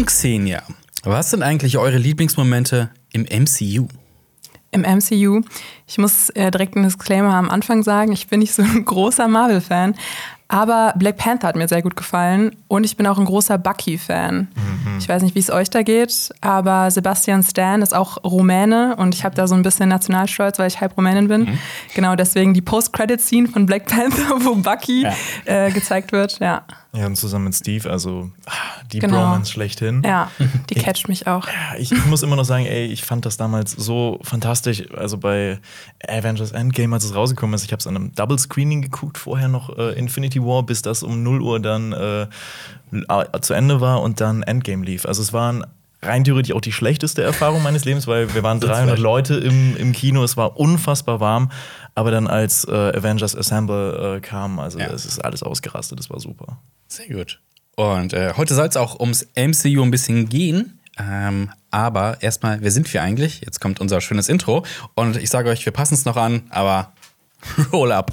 und Xenia, was sind eigentlich eure Lieblingsmomente im MCU? Im MCU, ich muss äh, direkt einen Disclaimer am Anfang sagen, ich bin nicht so ein großer Marvel-Fan, aber Black Panther hat mir sehr gut gefallen und ich bin auch ein großer Bucky-Fan. Mhm. Ich weiß nicht, wie es euch da geht, aber Sebastian Stan ist auch Rumäne und ich habe da so ein bisschen Nationalstolz, weil ich halb Rumänin bin. Mhm. Genau deswegen die Post-Credit-Scene von Black Panther, wo Bucky ja. äh, gezeigt wird. Ja. Ja, und zusammen mit Steve, also ah, die genau. Bromance schlechthin. Ja, die ich, catcht mich auch. Ja, ich, ich, muss immer noch sagen, ey, ich fand das damals so fantastisch. Also bei Avengers Endgame, als es rausgekommen ist, ich habe es an einem Double Screening geguckt, vorher noch äh, Infinity War, bis das um 0 Uhr dann äh, zu Ende war und dann Endgame lief. Also es waren rein theoretisch auch die schlechteste Erfahrung meines Lebens, weil wir waren 300 Leute im, im Kino, es war unfassbar warm. Aber dann als äh, Avengers Assemble äh, kam, also ja. es ist alles ausgerastet, das war super. Sehr gut. Und äh, heute soll es auch ums MCU ein bisschen gehen. Ähm, aber erstmal, wer sind wir eigentlich? Jetzt kommt unser schönes Intro. Und ich sage euch, wir passen es noch an, aber roll up.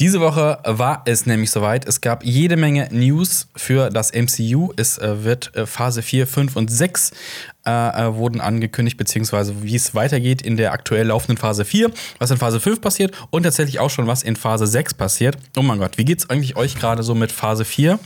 Diese Woche war es nämlich soweit. Es gab jede Menge News für das MCU. Es äh, wird äh, Phase 4, 5 und 6 äh, äh, wurden angekündigt, beziehungsweise wie es weitergeht in der aktuell laufenden Phase 4, was in Phase 5 passiert und tatsächlich auch schon was in Phase 6 passiert. Oh mein Gott, wie geht's eigentlich euch gerade so mit Phase 4?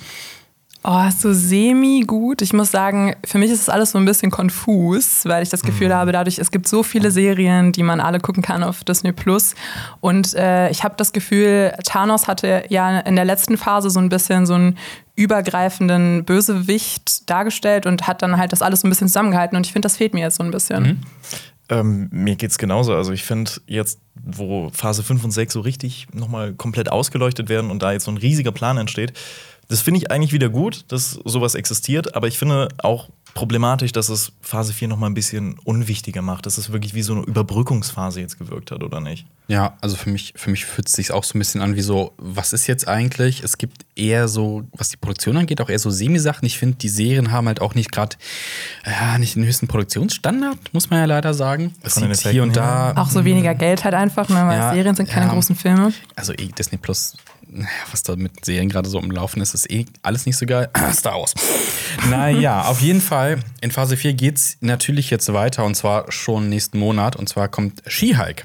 Oh, so semi gut. Ich muss sagen, für mich ist das alles so ein bisschen konfus, weil ich das Gefühl mhm. habe, dadurch, es gibt so viele Serien, die man alle gucken kann auf Disney Plus. Und äh, ich habe das Gefühl, Thanos hatte ja in der letzten Phase so ein bisschen so einen übergreifenden Bösewicht dargestellt und hat dann halt das alles so ein bisschen zusammengehalten. Und ich finde, das fehlt mir jetzt so ein bisschen. Mhm. Ähm, mir geht's genauso. Also ich finde jetzt, wo Phase 5 und 6 so richtig nochmal komplett ausgeleuchtet werden und da jetzt so ein riesiger Plan entsteht, das finde ich eigentlich wieder gut, dass sowas existiert, aber ich finde auch problematisch, dass es Phase 4 noch mal ein bisschen unwichtiger macht, dass es wirklich wie so eine Überbrückungsphase jetzt gewirkt hat, oder nicht? Ja, also für mich, für mich fühlt es sich auch so ein bisschen an wie so, was ist jetzt eigentlich? Es gibt eher so, was die Produktion angeht, auch eher so Semi-Sachen. Ich finde, die Serien haben halt auch nicht gerade, ja, nicht den höchsten Produktionsstandard, muss man ja leider sagen. Es sieht hier und da. Auch so weniger Geld halt einfach, ne, weil ja, Serien sind keine ja, großen Filme. Also eh, Disney Plus was da mit Serien gerade so im Laufen ist, ist eh alles nicht so geil. Star Wars. naja, auf jeden Fall, in Phase 4 geht es natürlich jetzt weiter und zwar schon nächsten Monat und zwar kommt She-Hulk.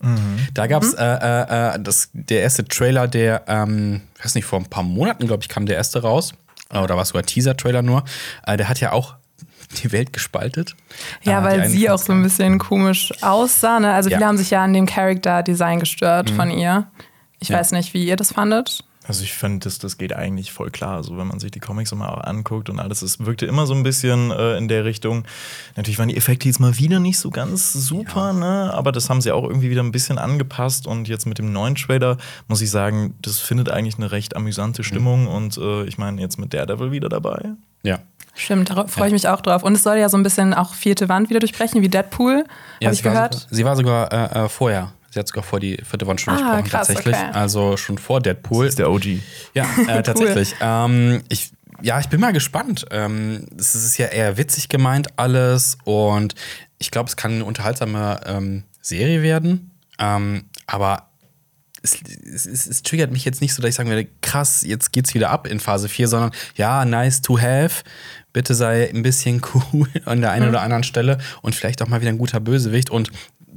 Mhm. Da gab es mhm. äh, äh, äh, der erste Trailer, der, ähm, ich weiß nicht, vor ein paar Monaten, glaube ich, kam der erste raus. Oder war es sogar Teaser-Trailer nur. Äh, der hat ja auch die Welt gespaltet. Ja, äh, weil sie auch so ein bisschen komisch aussah. Ne? Also viele ja. haben sich ja an dem Character-Design gestört mhm. von ihr. Ich ja. weiß nicht, wie ihr das fandet. Also ich finde, das, das geht eigentlich voll klar. Also wenn man sich die Comics mal anguckt und alles, es wirkte immer so ein bisschen äh, in der Richtung. Natürlich waren die Effekte jetzt mal wieder nicht so ganz super, ja. ne? Aber das haben sie auch irgendwie wieder ein bisschen angepasst. Und jetzt mit dem neuen Trailer muss ich sagen, das findet eigentlich eine recht amüsante Stimmung. Mhm. Und äh, ich meine, jetzt mit Daredevil wieder dabei. Ja. Stimmt, da freue ich mich auch drauf. Und es soll ja so ein bisschen auch vierte Wand wieder durchbrechen, wie Deadpool, ja, habe ich gehört. Sogar, sie war sogar äh, äh vorher Sie hat sogar vor die vierte Wand schon ah, gesprochen, krass, tatsächlich. Okay. Also schon vor Deadpool. Das ist der OG. Ja, äh, tatsächlich. Ähm, ich, ja, ich bin mal gespannt. Ähm, es ist ja eher witzig gemeint alles und ich glaube, es kann eine unterhaltsame ähm, Serie werden. Ähm, aber es, es, es, es, triggert mich jetzt nicht so, dass ich sagen werde, krass, jetzt geht's wieder ab in Phase 4, sondern ja, nice to have. Bitte sei ein bisschen cool an der einen mhm. oder anderen Stelle und vielleicht auch mal wieder ein guter Bösewicht. Und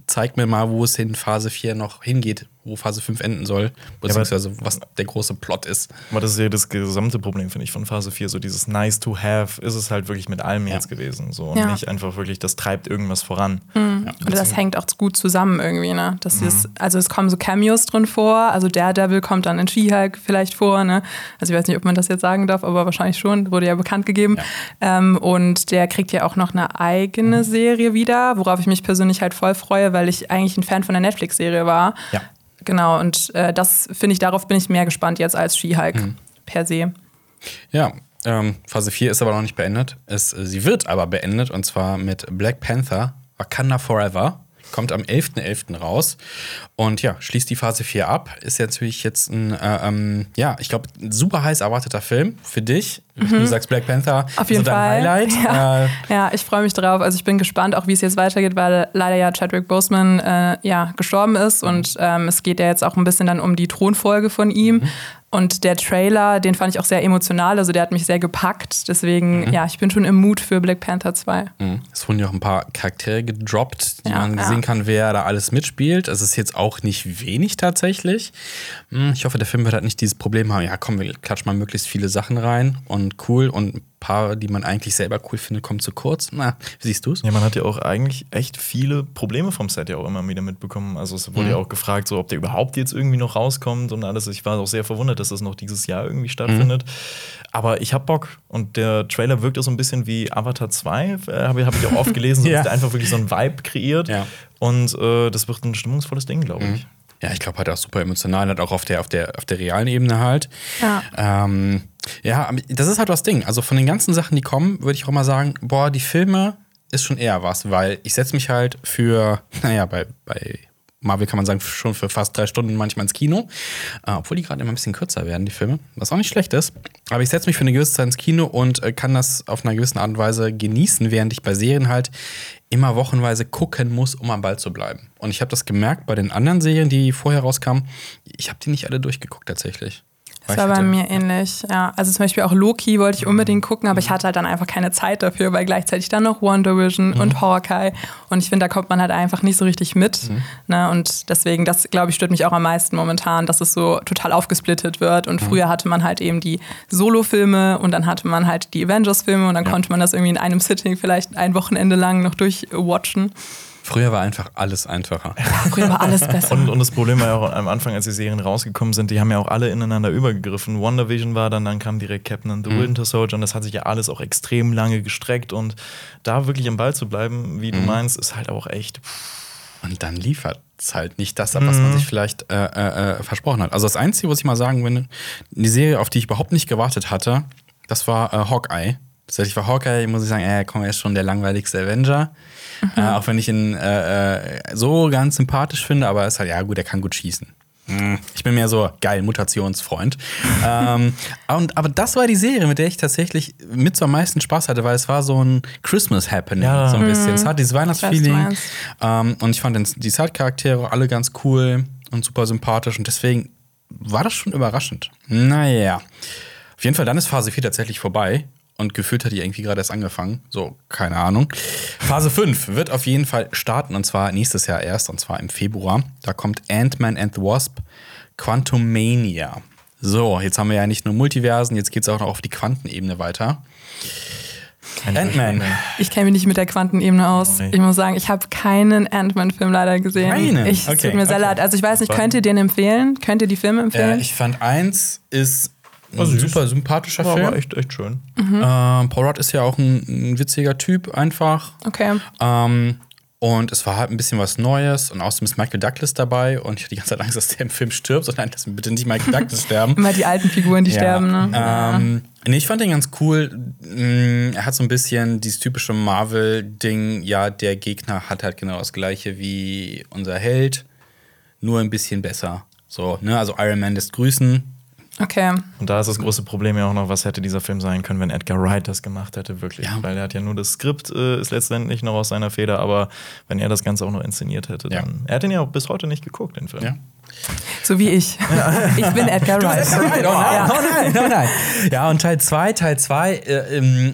zeig mir mal, wo es in Phase 4 noch hingeht, wo Phase 5 enden soll, beziehungsweise ja, was der große Plot ist. Aber das ist ja das gesamte Problem, finde ich, von Phase 4. So dieses nice to have ist es halt wirklich mit allem ja. jetzt gewesen. So. Und ja. nicht einfach wirklich, das treibt irgendwas voran. Mhm. Oder das hängt auch gut zusammen irgendwie, ne? Das mhm. ist, also es kommen so Cameos drin vor, also Daredevil kommt dann in She-Hulk vielleicht vor, ne? Also ich weiß nicht, ob man das jetzt sagen darf, aber wahrscheinlich schon, wurde ja bekannt gegeben. Ähm, und der kriegt ja auch noch eine eigene mhm. Serie wieder, worauf ich mich persönlich halt voll freue, weil ich eigentlich ein Fan von der Netflix-Serie war. Ja. Genau, und äh, das finde ich, darauf bin ich mehr gespannt jetzt als She-Hulk mhm. per se. Ja, Ähm, Phase 4 ist aber noch nicht beendet. Es, sie wird aber beendet und zwar mit Black Panther Wakanda Forever. Kommt am 11.11. raus und ja, schließt die Phase 4 ab. Ist ja natürlich jetzt ein, äh, ähm, ja, ich glaube, ein super heiß erwarteter Film für dich. Du sagst Black Panther, Mhm. Auf jeden so dein Fall. Highlight. Ja, Äh, ja ich freue mich drauf. Also ich bin gespannt, auch wie es jetzt weitergeht, weil leider ja Chadwick Boseman äh, ja, gestorben ist und ähm, es geht ja jetzt auch ein bisschen dann um die Thronfolge von ihm. Und der Trailer, den fand ich auch sehr emotional, also der hat mich sehr gepackt. Deswegen, ja, ich bin schon im Mut für Black Panther 2. Mhm. Es wurden ja auch ein paar Charaktere gedroppt, die Ja, man ja. sehen kann, wer da alles mitspielt. Es ist jetzt auch nicht wenig tatsächlich. Hm, Ich hoffe, der Film wird halt nicht dieses Problem haben, ja komm, wir klatschen mal möglichst viele Sachen rein und cool und ein paar, die man eigentlich selber cool findet, kommen zu kurz. Na, wie siehst du es? Ja, man hat ja auch eigentlich echt viele Probleme vom Set ja auch immer wieder mitbekommen. Also es wurde ja auch gefragt, so ob der überhaupt jetzt irgendwie noch rauskommt und alles. Ich war auch sehr verwundert, dass das noch dieses Jahr irgendwie stattfindet. Aber ich hab Bock und der Trailer wirkt ja so ein bisschen wie Avatar 2, äh, habe hab ich auch oft gelesen, so, Ja. dass der einfach wirklich so einen Vibe kreiert. Ja. Und äh, das wird ein stimmungsvolles Ding, glaube ich. Ja, ich glaube halt auch super emotional, halt auch auf der, auf der, auf der realen Ebene halt. Ja. Ähm, ja, das ist halt das Ding. Also von den ganzen Sachen, die kommen, würde ich auch mal sagen, boah, die Filme ist schon eher was, weil ich setze mich halt für, naja, bei, bei Marvel kann man sagen, schon für fast drei Stunden manchmal ins Kino. Äh, obwohl die gerade immer ein bisschen kürzer werden, die Filme, was auch nicht schlecht ist. Aber ich setze mich für eine gewisse Zeit ins Kino und äh, kann das auf einer gewissen Art und Weise genießen, während ich bei Serien halt immer wochenweise gucken muss, um am Ball zu bleiben. Und ich habe das gemerkt bei den anderen Serien, die vorher rauskamen. Ich habe die nicht alle durchgeguckt tatsächlich. Das war bei mir ähnlich, ja. Also zum Beispiel auch Loki wollte ich unbedingt gucken, aber ich hatte halt dann einfach keine Zeit dafür, weil gleichzeitig dann noch Wonder Vision und Hawkeye. Und ich finde, da kommt man halt einfach nicht so richtig mit. Ne? Und deswegen, das glaube ich, stört mich auch am meisten momentan, dass es so total aufgesplittet wird. Und früher hatte man halt eben die Solo-Filme und dann hatte man halt die Avengers-Filme und dann konnte man das irgendwie in einem Sitting vielleicht ein Wochenende lang noch durchwatchen. Früher war einfach alles einfacher. Früher war alles besser. Und, und das Problem war ja auch am Anfang, als die Serien rausgekommen sind, die haben ja auch alle ineinander übergegriffen. WandaVision war dann, dann kam direkt Captain and the Winter Soldier und das hat sich ja alles auch extrem lange gestreckt und da wirklich im Ball zu bleiben, wie du meinst, ist halt auch echt. Und dann liefert es halt nicht das ab, was man sich vielleicht äh, äh, äh, versprochen hat. Also das Einzige, was ich mal sagen will, die Serie, auf die ich überhaupt nicht gewartet hatte, das war äh, Hawkeye. Tatsächlich war Hawkeye, muss ich sagen, äh, komm, er ist schon der langweiligste Avenger. Äh, auch wenn ich ihn äh, äh, so ganz sympathisch finde, aber er ist halt, ja gut, er kann gut schießen. Hm, Ich bin mehr so geil, Mutationsfreund. ähm, und, aber das war die Serie, mit der ich tatsächlich mit so am meisten Spaß hatte, weil es war so ein Christmas Happening, Ja. so ein bisschen. Es hat dieses Weihnachtsfeeling. Ähm, und ich fand den, die Side-Charaktere alle ganz cool und super sympathisch. Und deswegen war das schon überraschend. Naja. Auf jeden Fall, dann ist Phase 4 tatsächlich vorbei. Und gefühlt hat die irgendwie gerade erst angefangen. So, keine Ahnung. Phase 5 wird auf jeden Fall starten. Und zwar nächstes Jahr erst. Und zwar im Februar. Da kommt Ant-Man and the Wasp Quantumania. So, jetzt haben wir ja nicht nur Multiversen, jetzt geht es auch noch auf die Quantenebene weiter. Ant-Man. Ich kenne mich nicht mit der Quantenebene aus. Ich muss sagen, ich habe keinen Ant-Man-Film leider gesehen. Keinen? Ich, es Okay, tut mir sehr okay. leid. Also ich weiß nicht, könnt ihr den empfehlen? Könnt ihr die Filme Äh, empfehlen? ich fand eins ist War süß. super sympathischer War Film. aber echt, echt schön. Ähm, Paul Rudd ist ja auch ein, ein witziger Typ einfach. okay. Ähm, und es war halt ein bisschen was Neues und außerdem ist Michael Douglas dabei und ich hatte die ganze Zeit Angst, dass der im Film stirbt, sondern dass bitte nicht Michael Douglas sterben. Immer die alten Figuren, die sterben, ne? Ähm, nee, ich fand den ganz cool. Mm, Er hat so ein bisschen dieses typische Marvel-Ding, ja, der Gegner hat halt genau das gleiche wie unser Held, nur ein bisschen besser. So, ne, also Iron Man lässt grüßen. Okay. Und da ist das große Problem ja auch noch, was hätte dieser Film sein können, wenn Edgar Wright das gemacht hätte, wirklich. Ja. Weil er hat ja nur das Skript, äh, ist letztendlich noch aus seiner Feder, aber wenn er das Ganze auch noch inszeniert hätte, Ja. dann. Er hat den ja auch bis heute nicht geguckt, den Film. Ja. So wie ich. Ich bin Edgar Wright. Oh nein, Ja. oh nein, oh nein. Ja, und Teil 2, Teil 2 äh, ähm,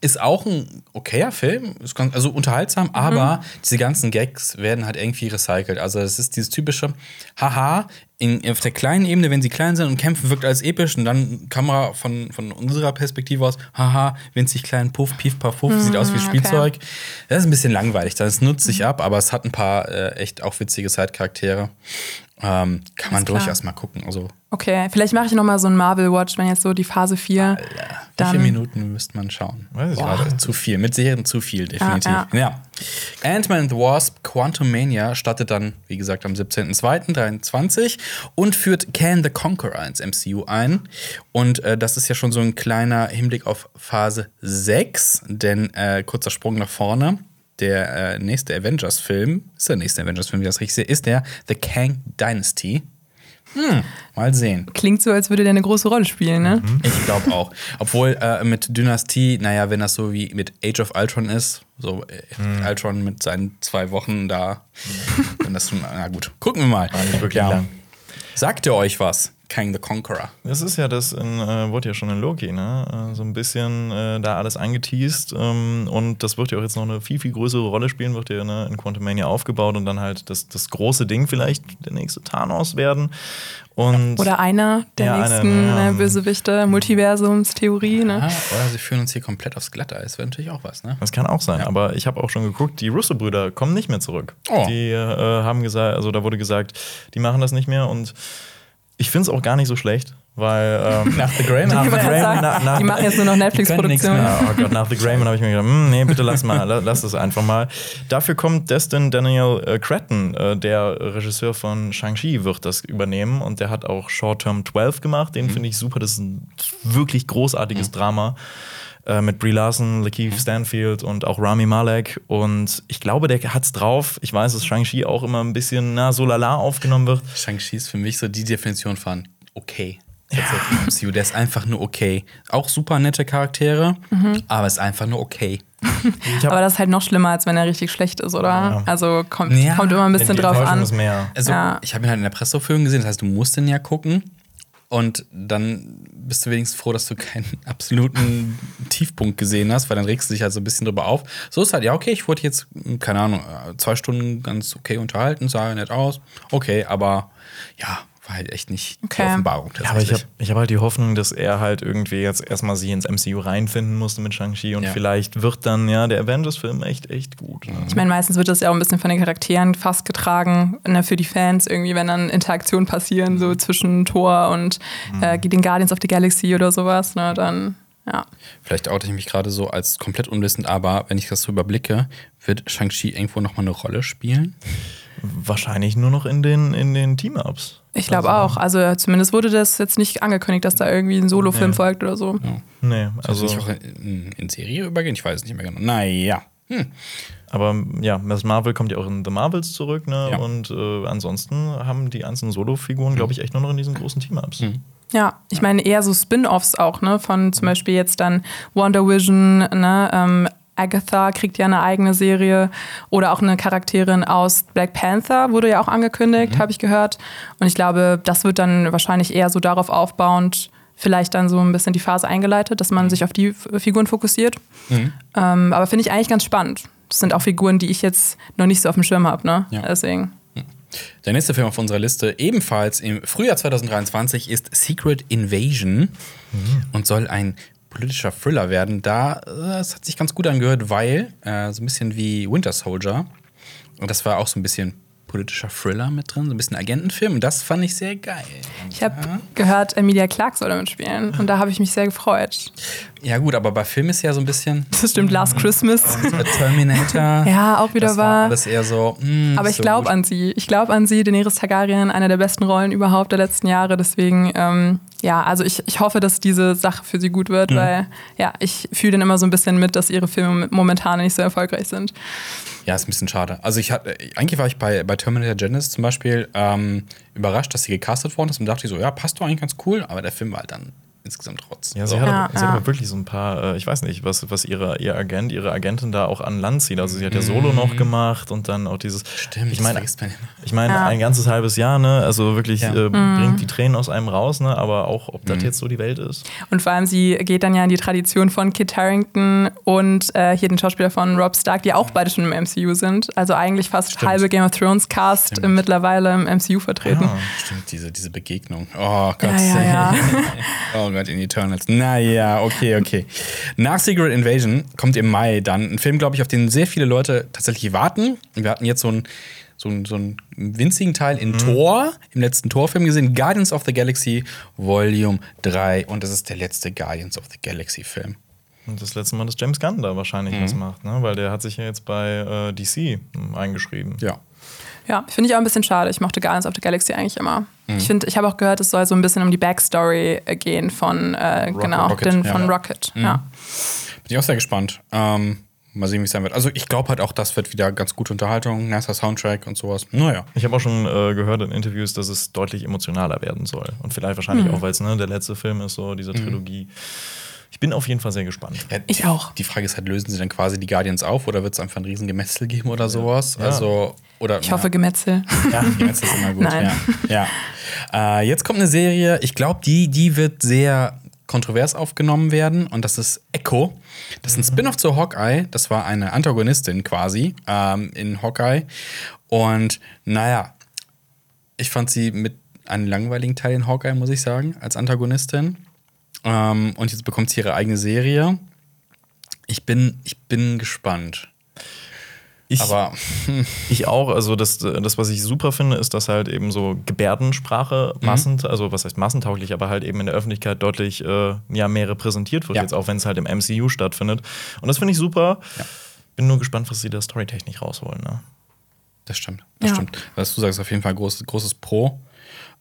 ist auch ein okayer Film, ist ganz, also unterhaltsam, aber diese ganzen Gags werden halt irgendwie recycelt. Also es ist dieses typische, haha, in, auf der kleinen Ebene, wenn sie klein sind und kämpfen, wirkt alles episch und dann Kamera von, von unserer Perspektive aus, haha, winzig klein, puff, pief, paff, puff, sieht aus wie okay. Spielzeug. Das ist ein bisschen langweilig, das nutzt sich ab, aber es hat ein paar äh, echt auch witzige Side-Charaktere. Ähm, kann man durchaus mal gucken. Also Okay, vielleicht mache ich noch mal so einen Marvel-Watch, wenn jetzt so die Phase 4. Wie Dann- viele Minuten müsste man schauen? Weiß ich gerade. zu viel. Mit Serien zu viel, definitiv. Ja, Ja, Ant-Man and the Wasp Quantumania startet dann, wie gesagt, am 17.02.23 und führt Can the Conqueror ins MCU ein. Und äh, das ist ja schon so ein kleiner Hinblick auf Phase 6, denn äh, kurzer Sprung nach vorne. Der äh, nächste Avengers-Film, ist der nächste Avengers-Film, wie ich das richtig sehe, ist der The Kang Dynasty. Hm, mal sehen. Klingt so, als würde der eine große Rolle spielen, ne? Ich glaube auch. Obwohl äh, mit Dynastie, naja, wenn das so wie mit Age of Ultron ist, so äh, Ultron mit seinen zwei Wochen da, dann das, na gut, gucken wir mal. War nicht wirklich lang. Sagt ihr euch was? Kang the Conqueror. Das ist ja das, in, äh, wurde ja schon in Loki, ne? Äh, so ein bisschen äh, da alles angeteased. Ähm, und das wird ja auch jetzt noch eine viel, viel größere Rolle spielen, wird ja ne, in Quantumania aufgebaut und dann halt das, das große Ding vielleicht der nächste Thanos werden. Und Oder einer der Ja, nächsten ja. äh, Bösewichte, Multiversumstheorie, ne? Ah, oder sie führen uns hier komplett aufs Glatteis. Wäre natürlich auch was, ne? Das kann auch sein, aber ich habe auch schon geguckt, die Russo-Brüder kommen nicht mehr zurück. Oh. Die äh, haben gesagt, also da wurde gesagt, die machen das nicht mehr und ich finde es auch gar nicht so schlecht, weil ähm, Nach The Grey Ich Man. wollte gerade sagen, na- na- die machen jetzt nur noch Netflix-Produktionen. oh Gott, nach The Greyman habe ich mir gedacht, hm, nee, bitte lass mal, la- lass es einfach mal. Dafür kommt Destin Daniel äh, Cretton, äh, der Regisseur von Shang-Chi, wird das übernehmen und der hat auch Short Term 12 gemacht. Den finde ich super, das ist ein wirklich großartiges Drama. Äh, Mit Brie Larson, Lakeith Stanfield und auch Rami Malek. Und ich glaube, der hat's drauf. Ich weiß, dass Shang-Chi auch immer ein bisschen na, so lala aufgenommen wird. Shang-Chi ist für mich so die Definition von okay. MCU. Der ist einfach nur okay. Auch super nette Charaktere, aber ist einfach nur okay. Aber das ist halt noch schlimmer, als wenn er richtig schlecht ist, oder? Ja. Also kommt, Ja. kommt immer ein bisschen drauf an. ist mehr. Also, Ja. ich habe ihn halt in der Presseaufführung gesehen, das heißt, du musst den ja gucken. Und dann bist du wenigstens froh, dass du keinen absoluten Tiefpunkt gesehen hast, weil dann regst du dich halt so ein bisschen drüber auf. So ist halt, ja, okay, ich wurde jetzt, keine Ahnung, zwei Stunden ganz okay unterhalten, sah nett aus. Okay, aber ja, war halt echt nicht Okay. die Offenbarung Ja, aber ich habe ich hab halt die Hoffnung, dass er halt irgendwie jetzt erstmal sich ins MCU reinfinden musste mit Shang-Chi und Ja. vielleicht wird dann ja der Avengers-Film echt, echt gut. ne? Ich meine, meistens wird das ja auch ein bisschen von den Charakteren fast getragen, ne, für die Fans irgendwie, wenn dann Interaktionen passieren, so zwischen Thor und äh, den Guardians of the Galaxy oder sowas, ne, dann, ja. Vielleicht oute ich mich gerade so als komplett unwissend, aber wenn ich das so überblicke, wird Shang-Chi irgendwo nochmal eine Rolle spielen? Wahrscheinlich nur noch in den, in den Team-Ups. Ich glaube auch. Also zumindest wurde das jetzt nicht angekündigt, dass da irgendwie ein Solofilm Nee. folgt oder so. Nee, Also also, nicht auch in, in Serie übergehen? Ich weiß es nicht mehr genau. Naja. Hm. aber ja, Miss Marvel kommt ja auch in The Marvels zurück, ne? Ja. Und äh, ansonsten haben die einzelnen Solo-Figuren, glaube ich, echt nur noch in diesen großen Team-Ups. Ja, ich meine eher so Spin-offs auch, ne? Von zum Beispiel jetzt dann Wonder Vision, ne? Ähm, Agatha kriegt ja eine eigene Serie oder auch eine Charakterin aus Black Panther wurde ja auch angekündigt, habe ich gehört. Und ich glaube, das wird dann wahrscheinlich eher so darauf aufbauend, vielleicht dann so ein bisschen die Phase eingeleitet, dass man sich auf die Figuren fokussiert. Ähm, aber finde ich eigentlich ganz spannend. Das sind auch Figuren, die ich jetzt noch nicht so auf dem Schirm habe, ne? Ja. Deswegen. Der nächste Film auf unserer Liste, ebenfalls im Frühjahr 2023, ist Secret Invasion und soll ein politischer Thriller werden. Da, äh, es hat sich ganz gut angehört, weil äh, so ein bisschen wie Winter Soldier. Und das war auch so ein bisschen politischer Thriller mit drin, so ein bisschen Agentenfilm. Und das fand ich sehr geil. Ich habe gehört, Emilia Clarke soll damit spielen. Und da habe ich mich sehr gefreut. Ja, gut, aber bei Film ist ja so ein bisschen Das stimmt, Last Christmas. äh, Terminator. Ja, auch wieder das war wahr. alles eher so. hm, Aber ich so glaube an sie. Ich glaube an sie, Daenerys Targaryen, eine der besten Rollen überhaupt der letzten Jahre. Deswegen, ähm, ja, also ich, ich hoffe, dass diese Sache für sie gut wird, weil, ja, ich fühle dann immer so ein bisschen mit, dass ihre Filme momentan nicht so erfolgreich sind. Ja, ist ein bisschen schade. Also ich hatte, eigentlich war ich bei, bei Terminator Genesis zum Beispiel ähm, überrascht, dass sie gecastet worden ist und dachte ich so, ja, passt doch eigentlich ganz cool, aber der Film war halt dann insgesamt trotz. Ja, sie so. hat, Ja, aber, sie ja. hat aber wirklich so ein paar, äh, ich weiß nicht, was, was ihre, ihr Agent, ihre Agentin da auch an Land zieht. Also sie hat ja Solo noch gemacht und dann auch dieses. Mhm. Stimmt, ich meine, ich meine, Ja. ein ganzes halbes Jahr, ne? Also wirklich Ja. äh, bringt die Tränen aus einem raus, ne? Aber auch, ob Mhm. das jetzt so die Welt ist. Und vor allem, sie geht dann ja in die Tradition von Kit Harington und äh, hier den Schauspieler von Rob Stark, die auch beide schon im MCU sind. Also eigentlich fast Stimmt. halbe Game of Thrones Cast Stimmt. mittlerweile im MCU vertreten. Stimmt, diese, diese Begegnung. Oh Gott. Ja, ja, ja. oh Gott, in Eternals. Naja, okay, okay. Nach Secret Invasion kommt im Mai dann ein Film, glaube ich, auf den sehr viele Leute tatsächlich warten. Wir hatten jetzt so einen so einen- so einen winzigen Teil in Thor, im letzten Thor-Film gesehen, Guardians of the Galaxy Volume 3. Und das ist der letzte Guardians of the Galaxy-Film. Und das letzte Mal, dass James Gunn da wahrscheinlich Mhm. was macht, ne? Weil der hat sich ja jetzt bei äh, DC hm, eingeschrieben. Ja. Ja, finde ich auch ein bisschen schade. Ich mochte Guardians of the Galaxy eigentlich immer. Mhm. Ich finde, ich habe auch gehört, es soll so ein bisschen um die Backstory äh, gehen von äh, genau Rocket, den, ja. von Rocket. Ja. Bin ich auch sehr gespannt. Ähm, mal sehen, wie es sein wird. Also ich glaube halt auch, das wird wieder ganz gute Unterhaltung, nicer Soundtrack und sowas. Naja. Ich habe auch schon äh, gehört in Interviews, dass es deutlich emotionaler werden soll. Und vielleicht wahrscheinlich Mhm. auch, weil es ne, der letzte Film ist, so dieser Trilogie. Ich bin auf jeden Fall sehr gespannt. Ja, Ich auch. Die Frage ist halt, lösen sie dann quasi die Guardians auf oder wird es einfach ein riesen Gemetzel geben oder sowas? Also, oder, Ich hoffe, Gemetzel. Ja, jetzt ist immer gut. Nein. Ja. ja. Äh, jetzt kommt eine Serie, ich glaube, die, die wird sehr kontrovers aufgenommen werden und das ist Echo. Das ist ein Spin-off zu Hawkeye. Das war eine Antagonistin quasi ähm, in Hawkeye. Und naja, ich fand sie mit einem langweiligen Teil in Hawkeye, muss ich sagen, als Antagonistin. Ähm, und jetzt bekommt sie ihre eigene Serie. Ich bin, ich bin gespannt. Ich, Aber ich auch. Also, das, das, was ich super finde, ist, dass halt eben so Gebärdensprache Mhm. massent, also was heißt massentauglich, aber halt eben in der Öffentlichkeit deutlich äh, ja, mehr repräsentiert wird, Ja. jetzt auch wenn es halt im MCU stattfindet. Und das finde ich super. Ja. Bin nur gespannt, was sie da storytechnisch rausholen. Ne? das stimmt. Das Ja. stimmt. Was du sagst, ist auf jeden Fall groß, großes Pro.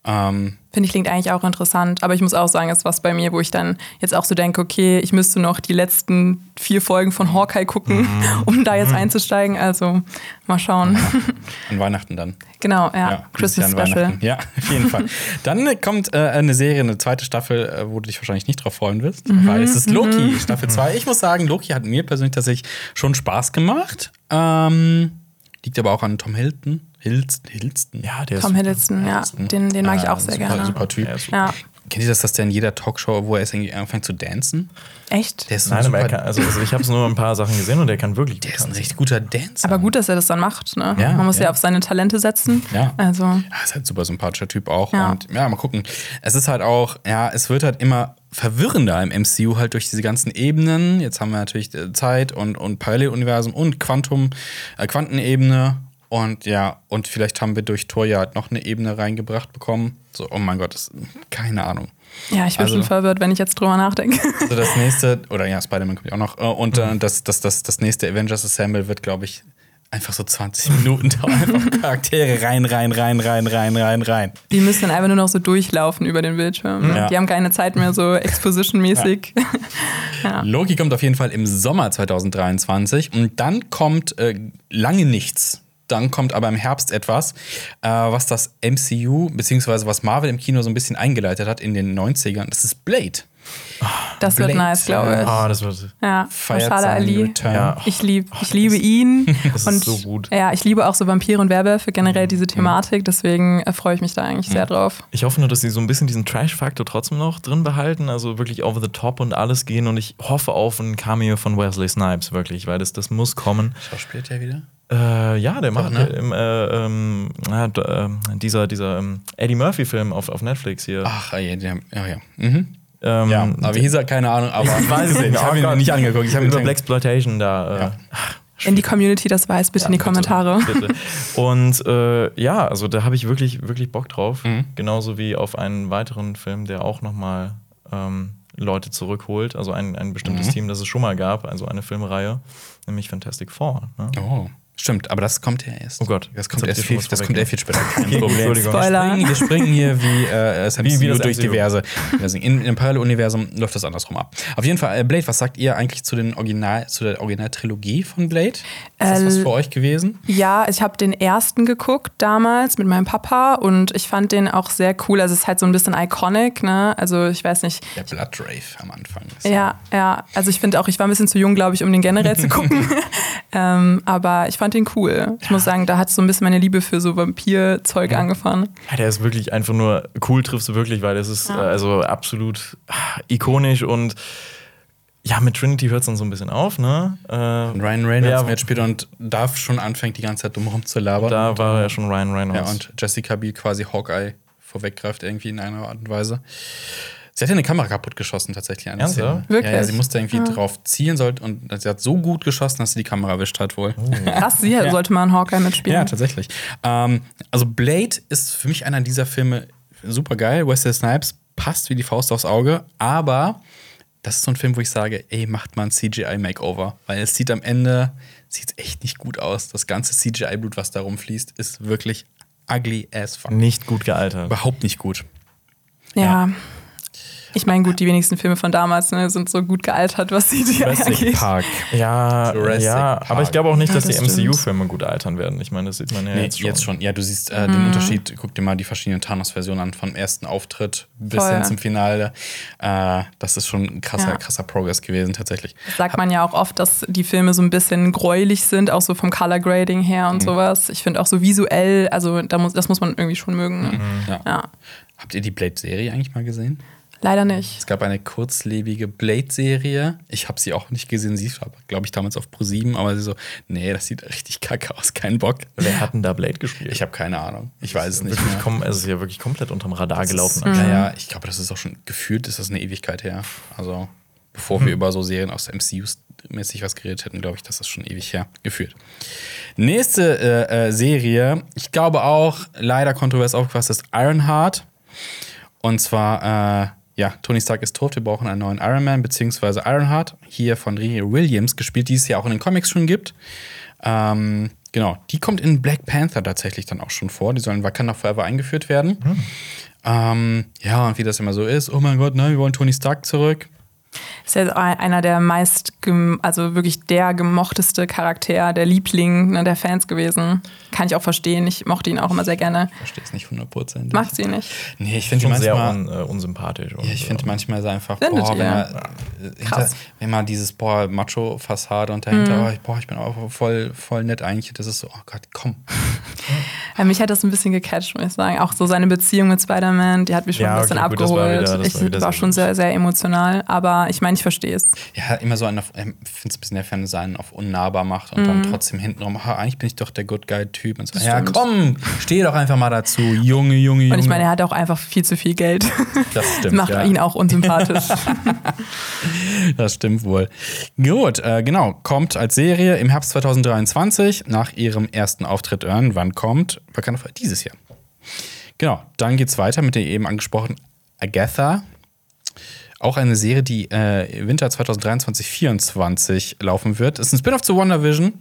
Ähm, Finde ich, klingt eigentlich auch interessant. Aber ich muss auch sagen, es ist was bei mir, wo ich dann jetzt auch so denke, okay, ich müsste noch die letzten vier Folgen von Hawkeye gucken, Mhm. um da jetzt einzusteigen. Also mal schauen. an Weihnachten dann. genau, ja. Ja, Christmas Special. Weihnachten. Ja, auf jeden Fall. Dann kommt äh, eine Serie, eine zweite Staffel, äh, wo du dich wahrscheinlich nicht drauf freuen wirst, Mhm, weil es ist Loki, Staffel 2. Ich muss sagen, Loki hat mir persönlich tatsächlich schon Spaß gemacht. Ähm, liegt aber auch an Tom Hilton. Hilst, Hilston. Ja, der Tom ist. Hiddleston, ja, den, den mag ich Äh, auch sehr super, gerne. Super Typ. Ja, super. Ja, Kennt ihr das, dass der in jeder Talkshow, wo er ist, irgendwie anfängt zu dancen? echt? Der ist, Nein, ein aber er kann, also, also ich habe nur ein paar Sachen gesehen und der kann wirklich der ist ein richtig guter Dancer. Aber gut, dass er das dann macht. Ne? Ja, Man muss ja. ja. auf seine Talente setzen. Ja. Also, Ja, ist halt ein super sympathischer Typ auch. Ja. Und ja, mal gucken. Es ist halt auch, ja, es wird halt immer verwirrender im MCU halt durch diese ganzen Ebenen. Jetzt haben wir natürlich äh, Zeit und, und Paralleluniversum und Quantum, äh, Quantenebene. Und ja, und vielleicht haben wir durch Tor ja halt noch eine Ebene reingebracht bekommen. So, oh mein Gott, das, keine Ahnung. ja, ich bin Also- schon verwirrt, wenn ich jetzt drüber nachdenke. Also das nächste, oder ja, Spider-Man kommt ja auch noch. Und Mhm. äh, das, das, das, das nächste Avengers Assemble wird, glaube ich, einfach so 20 Minuten dauern. Einfach Charaktere rein, rein, rein, rein, rein, rein, rein. Die müssen dann einfach nur noch so durchlaufen über den Bildschirm. ne? Ja. Die haben keine Zeit mehr, so Exposition-mäßig. Loki kommt auf jeden Fall im Sommer 2023 und dann kommt äh, lange nichts. Dann kommt aber im Herbst etwas, äh, was das MCU beziehungsweise was Marvel im Kino so ein bisschen eingeleitet hat in den 90ern. Das ist Blade. Das wird Blade, nice, glaube ich. Ah, das wird. Ja, seinen Ali. Ja. Ich, lieb, ich liebe ihn. das ist und so gut. Ja, ich liebe auch so Vampire und Werwölfe, generell diese Thematik. Deswegen äh, freue ich mich da eigentlich sehr drauf. Ich hoffe nur, dass sie so ein bisschen diesen Trash-Faktor trotzdem noch drin behalten, also wirklich over the top und alles gehen. Und ich hoffe auf ein Cameo von Wesley Snipes, wirklich, weil das, das muss kommen. Schauspielt er wieder? Äh, ja, der macht ne? im, äh, ähm, ähm, dieser, dieser ähm, Eddie Murphy-Film auf, auf Netflix hier. Ach, ja, ja, ja. ja. Mhm. Ähm, ja aber wie hieß er? Keine Ahnung. Aber ich weiß es nicht. Ich habe Oh ihn Gott. nicht angeguckt. Ich habe ihn über Black Exploitation da. Äh, Ja. Wenn die Community das weiß, bitte in die Kommentare. Bitte. Und äh, ja, also da habe ich wirklich, wirklich Bock drauf. Mhm. Genauso wie auf einen weiteren Film, der auch nochmal ähm, Leute zurückholt. Also ein, ein bestimmtes Mhm. Team, das es schon mal gab, also eine Filmreihe, nämlich Fantastic Four. Ne? Oh, stimmt, aber das kommt ja erst. Oh Gott, das kommt, erst viel, das kommt erst viel später. Kein Problem. Entschuldigung. Spoiler. Wir springen, wir springen hier wie äh, Wie- wie das durch MCU. diverse. In, Im Paralleluniversum läuft das andersrum ab. Auf jeden Fall, äh, Blade, was sagt ihr eigentlich zu, den Original, zu der Originaltrilogie von Blade? Ist das was Äh, für euch gewesen? Ja, ich habe den ersten geguckt damals mit meinem Papa und ich fand den auch sehr cool. Also es ist halt so ein bisschen iconic, ne? Also ich weiß nicht. Der Blood Rave am Anfang. Ist Ja, ja. Also ich finde auch, ich war ein bisschen zu jung, glaube ich, um den generell zu gucken. ähm, aber ich fand den cool. Ich muss sagen, da hat so ein bisschen meine Liebe für so Vampir-Zeug angefangen. Ja, der ist wirklich einfach nur cool, triffst du wirklich, weil das ist Ja. äh, also absolut ah, ikonisch und ja, mit Trinity hört es dann so ein bisschen auf, ne? Äh, Und Ryan Reynolds Ja. mitspielt und Darf schon anfängt, die ganze Zeit dumm rumzulabern. da war ja schon Ryan Reynolds. Ja, und Jessica Biel quasi Hawkeye vorweggreift irgendwie in einer Art und Weise. Sie hat ja eine Kamera kaputt geschossen tatsächlich. Ernsthaft? Szene. Wirklich? Ja, ja, sie musste irgendwie drauf zielen sollte und sie hat so gut geschossen, dass sie die Kamera erwischt hat wohl. Krass, sie sollte mal einen Hawkeye mitspielen. Ja, tatsächlich. Ähm, also Blade ist für mich einer dieser Filme super geil. Wesley Snipes passt wie die Faust aufs Auge, aber das ist so ein Film, wo ich sage, ey, macht mal ein CGI-Makeover. Weil es sieht am Ende, sieht echt nicht gut aus. Das ganze CGI-Blut, was da rumfließt, ist wirklich ugly as fuck. Nicht gut gealtert. Überhaupt nicht gut. Ja. Ich meine, gut, die wenigsten Filme von damals ne, sind so gut gealtert, was CGI angeht. Park. Ja, Jurassic ja Park. aber ich glaube auch nicht, Ja, dass das die. MCU-Filme gut altern werden. Ich meine, das sieht man ja Nee, jetzt schon. Ja, du siehst äh, Mhm. den Unterschied. Guck dir mal die verschiedenen Thanos-Versionen an, vom ersten Auftritt bis Voll. hin zum Finale. Äh, das ist schon ein krasser, Ja. krasser Progress gewesen, tatsächlich. Sagt man ja auch oft, dass die Filme so ein bisschen gräulich sind, auch so vom Color Grading her Mhm. und sowas. Ich finde auch so visuell, also da muss, das muss man irgendwie schon mögen. Ne? Ja. Ja. Habt ihr die Blade-Serie eigentlich mal gesehen? Leider nicht. Es gab eine kurzlebige Blade-Serie. Ich habe sie auch nicht gesehen. Sie war, glaube ich, damals auf Pro7, aber sie so, nee, das sieht richtig kacke aus, kein Bock. Wer hat denn da Blade gespielt? Ich habe keine Ahnung. Ich weiß es nicht mehr. kom- es ist ja wirklich komplett unterm Radar gelaufen. Ja, ja, ich glaube, das ist auch schon gefühlt, ist das eine Ewigkeit her. Also, bevor wir über so Serien aus der MCU mäßig was geredet hätten, glaube ich, das ist schon ewig her gefühlt. Nächste äh, äh, Serie, ich glaube auch, leider kontrovers aufgefasst, ist Ironheart. Und zwar, äh, ja, Tony Stark ist tot, wir brauchen einen neuen Iron Man, beziehungsweise Ironheart, hier von Riri Williams gespielt, die es ja auch in den Comics schon gibt. Ähm, genau, die kommt in Black Panther tatsächlich dann auch schon vor. Die sollen Wakanda Forever eingeführt werden. Ähm, ja, und wie das immer so ist, oh mein Gott, ne, wir wollen Tony Stark zurück. Ist ja einer der meist, also wirklich der gemochteste Charakter, der Liebling ne, der Fans gewesen. Kann ich auch verstehen. Ich mochte ihn auch immer sehr gerne. Verstehe es nicht hundertprozentig. Mag sie nicht. Nee, ich finde die Schon sehr manchmal. un, äh, unsympathisch. und, Ja, ich finde äh, manchmal so einfach, Findet boah, wenn ihr? man, äh, hinter, wenn man dieses, boah, Macho-Fassade und dahinter, oh, ich, boah, ich bin auch voll, voll nett eigentlich, das ist so, oh Gott, komm. Ja, mich hat das ein bisschen gecatcht, muss ich sagen. Auch so seine Beziehung mit Spider-Man, die hat mich schon Ja, ein bisschen okay, gut, das war abgeholt. wieder- das ich war war schon gut. sehr, sehr emotional. Aber ich meine, ich verstehe es. Ja, immer so ähm, ich finde es ein bisschen wenn es einen auf unnahbar macht und dann trotzdem hintenrum, ah, eigentlich bin ich doch der Good Guy-Typ. Und so, Das ja, stimmt. komm, steh doch einfach mal dazu, Junge, Junge, Junge. Und ich meine, er hat auch einfach viel zu viel Geld. das stimmt. Macht ja. ihn auch unsympathisch. Das stimmt wohl. Gut, äh, genau. Kommt als Serie im Herbst 2023 nach ihrem ersten Auftritt irgendwann kommt. Wakanda Forever dieses Jahr. Genau, dann geht's weiter mit der eben angesprochenen Agatha. Auch eine Serie, die äh, Winter 2023-24 laufen wird. Ist ein Spin-off zu WandaVision.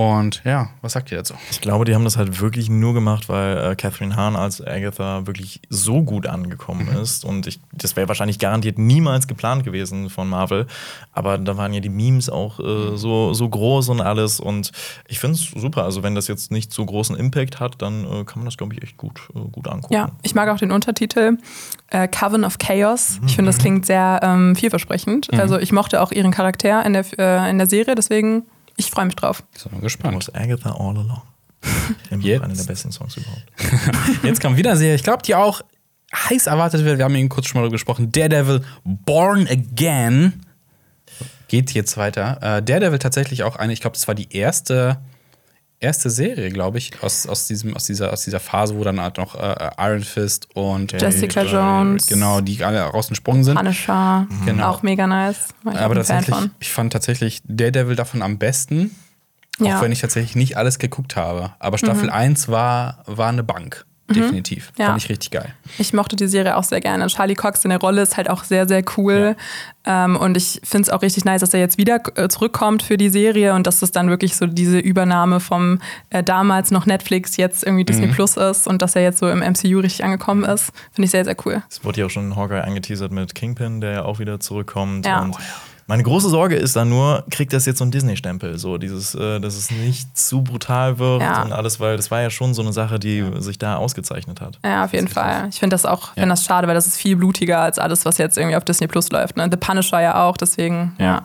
Und ja, was sagt ihr dazu? Ich glaube, die haben das halt wirklich nur gemacht, weil äh, Catherine Hahn als Agatha wirklich so gut angekommen ist. Und ich, das wäre wahrscheinlich garantiert niemals geplant gewesen von Marvel. Aber da waren ja die Memes auch äh, so, so groß und alles. Und ich finde es super. Also, wenn das jetzt nicht so großen Impact hat, dann äh, kann man das, glaube ich, echt gut, äh, gut angucken. ja, ich mag auch den Untertitel äh, Coven of Chaos. Ich Mhm. finde, das klingt sehr ähm, vielversprechend. Also ich mochte auch ihren Charakter in der, äh, in der Serie, deswegen ich freue mich drauf. Ich bin mal gespannt. Was Agatha All Along. Immer einer der besten Songs überhaupt. Jetzt kommt wieder Serie, ich glaube, die auch heiß erwartet wird. Wir haben eben kurz schon mal darüber gesprochen. Daredevil Born Again geht jetzt weiter. Äh, Daredevil tatsächlich auch eine, ich glaube, das war die erste, erste Serie, glaube ich, aus, aus, diesem, aus, dieser, aus dieser Phase, wo dann halt noch äh, Iron Fist und Jessica äh, Jones. Genau, die alle rausgesprungen sind. Punisher, Genau. auch mega nice. Aber tatsächlich, ich fand tatsächlich Daredevil davon am besten. Ja. Mhm. Auch wenn ich tatsächlich nicht alles geguckt habe. Aber Staffel 1 war, war eine Bank. Definitiv. Ja. Fand ich richtig geil. Ich mochte die Serie auch sehr gerne. Charlie Cox in der Rolle ist halt auch sehr, sehr cool. Ähm, und ich finde es auch richtig nice, dass er jetzt wieder äh, zurückkommt für die Serie und dass es dann wirklich so diese Übernahme vom äh, damals noch Netflix, jetzt irgendwie Disney Mhm. Plus ist und dass er jetzt so im MCU richtig angekommen ist. Finde ich sehr, sehr cool. Es wurde ja auch schon Hawkeye angeteasert mit Kingpin, der ja auch wieder zurückkommt. Ja. Und meine große Sorge ist dann nur, kriegt das jetzt so einen Disney-Stempel? So dieses, äh, dass es nicht zu brutal wird Ja. und alles, weil das war ja schon so eine Sache, die sich da ausgezeichnet hat. Ja, auf jeden Fall. Ich finde das auch, finde das schade, weil das ist viel blutiger als alles, was jetzt irgendwie auf Disney Plus läuft. Ne? The Punisher ja auch, deswegen, ja.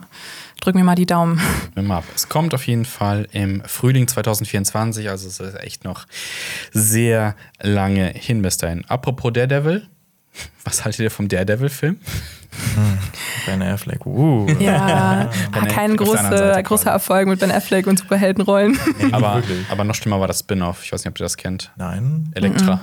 Drück mir mal die Daumen. Mal ab. Es kommt auf jeden Fall im Frühling 2024, also es ist echt noch sehr lange hin bis dahin. Apropos Daredevil, was haltet ihr vom Daredevil-Film? Ben Affleck, uh. Ja, Ben hat kein große, großer. Erfolg mit Ben Affleck und Superheldenrollen. Aber, aber noch schlimmer war das Spin-off. Ich weiß nicht, ob ihr das kennt. Nein. Elektra.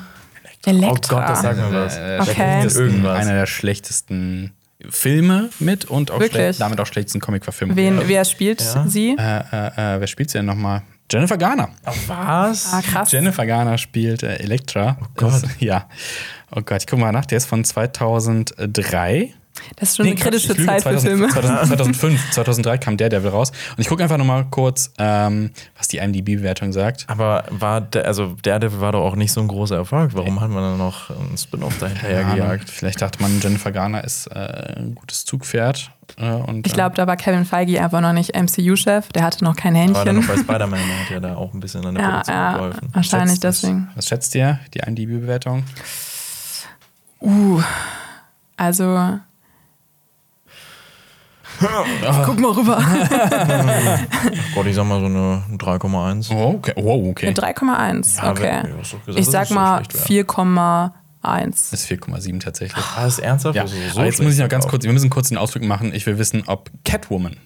Elektra. Oh Gott, das sagt mir was. Äh, Okay. schlechtesten- Irgendwas. Einer der schlechtesten Filme mit und auch damit auch schlechtesten Comic-Verfilmungen. Wen, wer spielt Ja. sie? Äh, äh, äh, wer spielt sie denn nochmal? Jennifer Garner. Was? Ah, krass. Jennifer Garner spielt äh, Elektra. Oh Gott. ja. Oh Gott, ich guck mal nach. Der ist von 2003. Das ist schon eine Quatsch, kritische Zeit für 2000 Filme. 2000, 2005, 2003 kam Daredevil raus. Und ich gucke einfach noch mal kurz, ähm, was die IMDb-Bewertung sagt. Aber war der, also Daredevil war doch auch nicht so ein großer Erfolg. Warum hat man dann noch einen Spin-off dahinterher Ahnung. gejagt? Vielleicht dachte man, Jennifer Garner ist äh, ein gutes Zugpferd. Äh, und, Ich glaube, da war Kevin Feige einfach noch nicht MCU-Chef. Der hatte noch kein War dann noch Händchen. bei Spider-Man, der hat ja da auch ein bisschen an der Ja, Produktion ja, geholfen. wahrscheinlich schätzt deswegen. Was schätzt ihr, die IMDb-Bewertung? Uh, also. Guck mal rüber. Gott, ich sag mal so eine 3,1. Oh, okay. Wow, okay. Eine 3,1. Ja, Okay. gesagt, Ich sag mal schlecht wär. 4,1. Das ist 4,7 tatsächlich. Ah, ist ernsthaft? Ja, Also so jetzt muss ich noch ganz kurz, wir müssen kurz einen Ausflug machen. Ich will wissen, ob Catwoman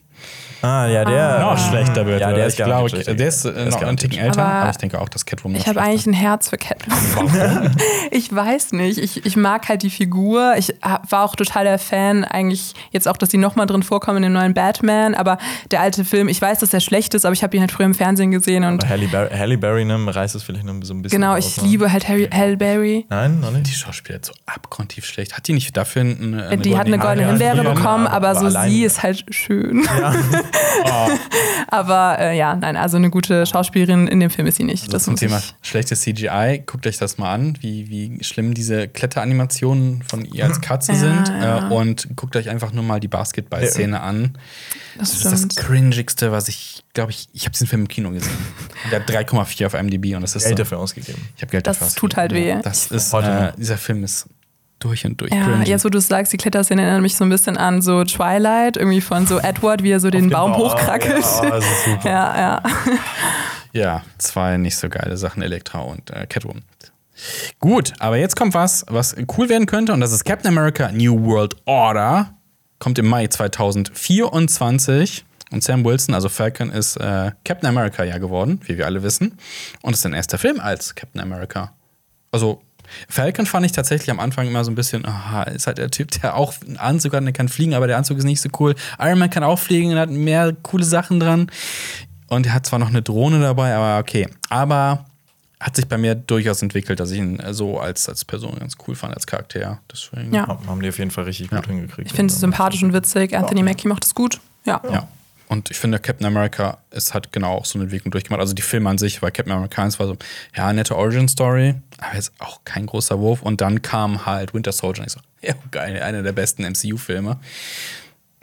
Ah, ja, der. noch schlechter wird. Ja, der ist ich glaube, garantiert schlechter. der ist äh, Der ist noch einen Ticken älter, Aber aber, ich denke auch, dass Catwoman Ich habe eigentlich ein Herz für Catwoman. Ich weiß nicht. Ich, ich mag halt die Figur. Ich hab- war auch total der Fan, eigentlich jetzt auch, dass die nochmal drin vorkommen in dem neuen Batman. Aber der alte Film, ich weiß, dass er schlecht ist, aber ich habe ihn halt früher im Fernsehen gesehen. Und Aber Halle Berry, Halle Berry ne, reißt es vielleicht noch so ein bisschen genau, raus, ich ne? liebe halt Harry, Halle Berry. Nein, noch Die nicht. Schauspielerin ist so abgrundtief schlecht. Hat die nicht dafür eine, eine die hat eine goldene ja, Himbeere ja, bekommen, aber- aber, so allein- sie ist halt schön. aber äh, ja, nein, also eine gute Schauspielerin in dem Film ist sie nicht. Das das zum Thema ich. schlechtes CGI. Guckt euch das mal an, wie, wie schlimm diese Kletteranimationen von ihr als Katze Ja, sind. ja. Äh, und guckt euch einfach nur mal die Basketball-Szene an. Das Das ist das cringigste, was ich, glaube ich, ich habe diesen Film im Kino gesehen. Der hat 3,4 auf IMDb und das ist Geld so, dafür ausgegeben. Ich habe Geld Das dafür tut halt ausgegeben. weh. Das ist, äh, dieser Film ist durch und durch Ja, cringy. jetzt wo du sagst, die Kletterszene erinnert mich so ein bisschen an so Twilight, irgendwie von so Edward, wie er so den Baum hochkrackelt. Ja, das ist super. Ja, ja. Ja, zwei nicht so geile Sachen, Elektra und äh, Catwoman. Gut, aber jetzt kommt was, was cool werden könnte und das ist Captain America New World Order. Kommt im Mai 2024 und Sam Wilson, also Falcon, ist äh, Captain America ja geworden, wie wir alle wissen. Und ist sein erster Film als Captain America. Also Falcon fand ich tatsächlich am Anfang immer so ein bisschen, aha, ist halt der Typ, der auch einen Anzug hat und der kann fliegen, aber der Anzug ist nicht so cool. Iron Man kann auch fliegen und hat mehr coole Sachen dran. Und er hat zwar noch eine Drohne dabei, aber okay. Aber hat sich bei mir durchaus entwickelt, dass ich ihn so als, als Person ganz cool fand, als Charakter. Deswegen, Ja. Haben die auf jeden Fall richtig gut hingekriegt. Ich finde sie sympathisch und witzig. Anthony Mackie macht es gut. Ja. Ja. Und ich finde, Captain America, es hat genau auch so eine Entwicklung durchgemacht. Also die Filme an sich, weil Captain America 1 war so, ja, nette Origin-Story, aber jetzt auch kein großer Wurf. Und dann kam halt Winter Soldier und ich so, ja, geil, einer der besten MCU-Filme.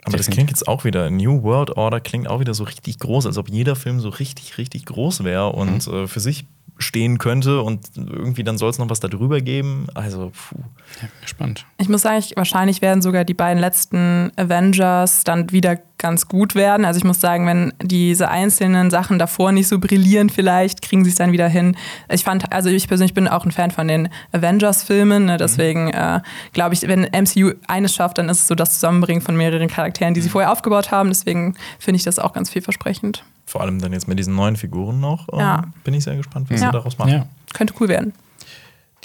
Aber das klingt jetzt auch wieder, New World Order klingt auch wieder so richtig groß, als ob jeder Film so richtig, richtig groß wäre und äh, für sich stehen könnte und irgendwie dann soll es noch was darüber geben. Also, puh. Ja, bin gespannt. Ich muss sagen, ich, wahrscheinlich werden sogar die beiden letzten Avengers dann wieder ganz gut werden. Also ich muss sagen, wenn diese einzelnen Sachen davor nicht so brillieren, vielleicht kriegen sie es dann wieder hin. Ich fand, also ich persönlich bin auch ein Fan von den Avengers-Filmen. Ne? Deswegen äh, glaube ich, wenn MCU eines schafft, dann ist es so das Zusammenbringen von mehreren Charakteren, die sie vorher aufgebaut haben. Deswegen finde ich das auch ganz vielversprechend. Vor allem dann jetzt mit diesen neuen Figuren noch. ähm, Ja. Bin ich sehr gespannt, was Ja. sie daraus machen. Ja. Könnte cool werden.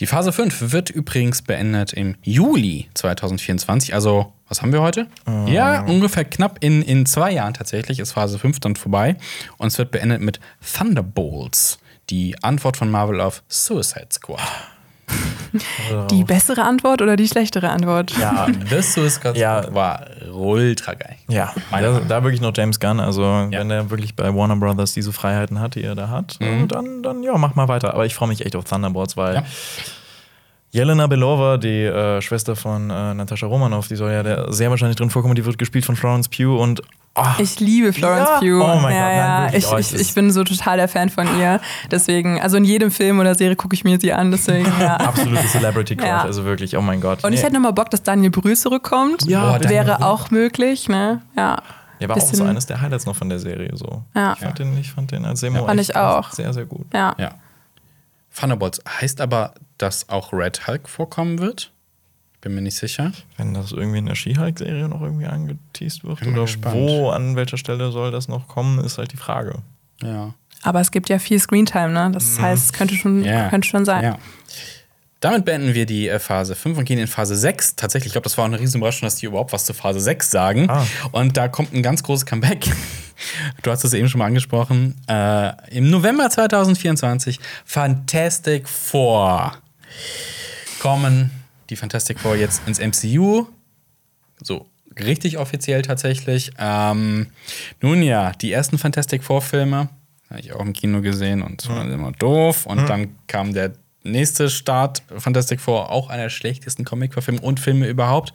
Die Phase 5 wird übrigens beendet im Juli 2024. Also, was haben wir heute? Ja, ungefähr knapp in, in zwei Jahren tatsächlich ist Phase 5 dann vorbei. Und es wird beendet mit Thunderbolts, die Antwort von Marvel auf Suicide Squad. Die bessere Antwort oder die schlechtere Antwort? Ja, The Suicide Ja. War ultra geil. Ja, da, da wirklich noch James Gunn. Also, wenn er wirklich bei Warner Brothers diese Freiheiten hat, die er da hat, Mhm. dann, dann ja, mach mal weiter. Aber ich freue mich echt auf Thunderbolts, weil Ja. Jelena Belova, die äh, Schwester von äh, Natascha Romanoff, die soll ja der, sehr wahrscheinlich drin vorkommen. Die wird gespielt von Florence Pugh und ah, Ich liebe Florence Ja? Pugh. Oh mein ja, Gott, nein, ja. wirklich. ich, Oh, ich, ich bin so total der Fan von ihr. Deswegen, also in jedem Film oder Serie gucke ich mir sie an. Deswegen, ja. absolute Celebrity Crush. Ja. Also wirklich, oh mein Gott. Und ich Nee. hätte nochmal Bock, dass Daniel Brühl zurückkommt. Ja, Daniel wäre auch möglich, ne? Ja. Der war auch so bisschen- eines der Highlights noch von der Serie. So. Ja. Ich, fand den, ich fand den als Semo Fand echt ich auch. sehr, sehr gut. Ja. Thunderbolts heißt aber, dass auch Red Hulk vorkommen wird. Bin mir nicht sicher. Wenn das irgendwie in der She-Hulk-Serie noch irgendwie angeteased wird oder gespannt. wo, an welcher Stelle soll das noch kommen, ist halt die Frage. Ja. Aber es gibt ja viel Screentime, ne? Das heißt, es könnte schon, Ja. könnte schon sein. Ja. Damit beenden wir die äh, Phase 5 und gehen in Phase 6. Tatsächlich, ich glaube, das war auch eine riesen Überraschung, dass die überhaupt was zu Phase 6 sagen. Ah. Und da kommt ein ganz großes Comeback. Du hast es eben schon mal angesprochen. Äh, Im November 2024 Fantastic Four kommen die Fantastic Four jetzt ins MCU. So richtig offiziell tatsächlich. Ähm, nun ja, die ersten Fantastic Four-Filme habe ich auch im Kino gesehen und das war immer doof. Und dann kam der nächste Start, Fantastic Four, auch einer der schlechtesten Comic-Verfilmungen und Filme überhaupt.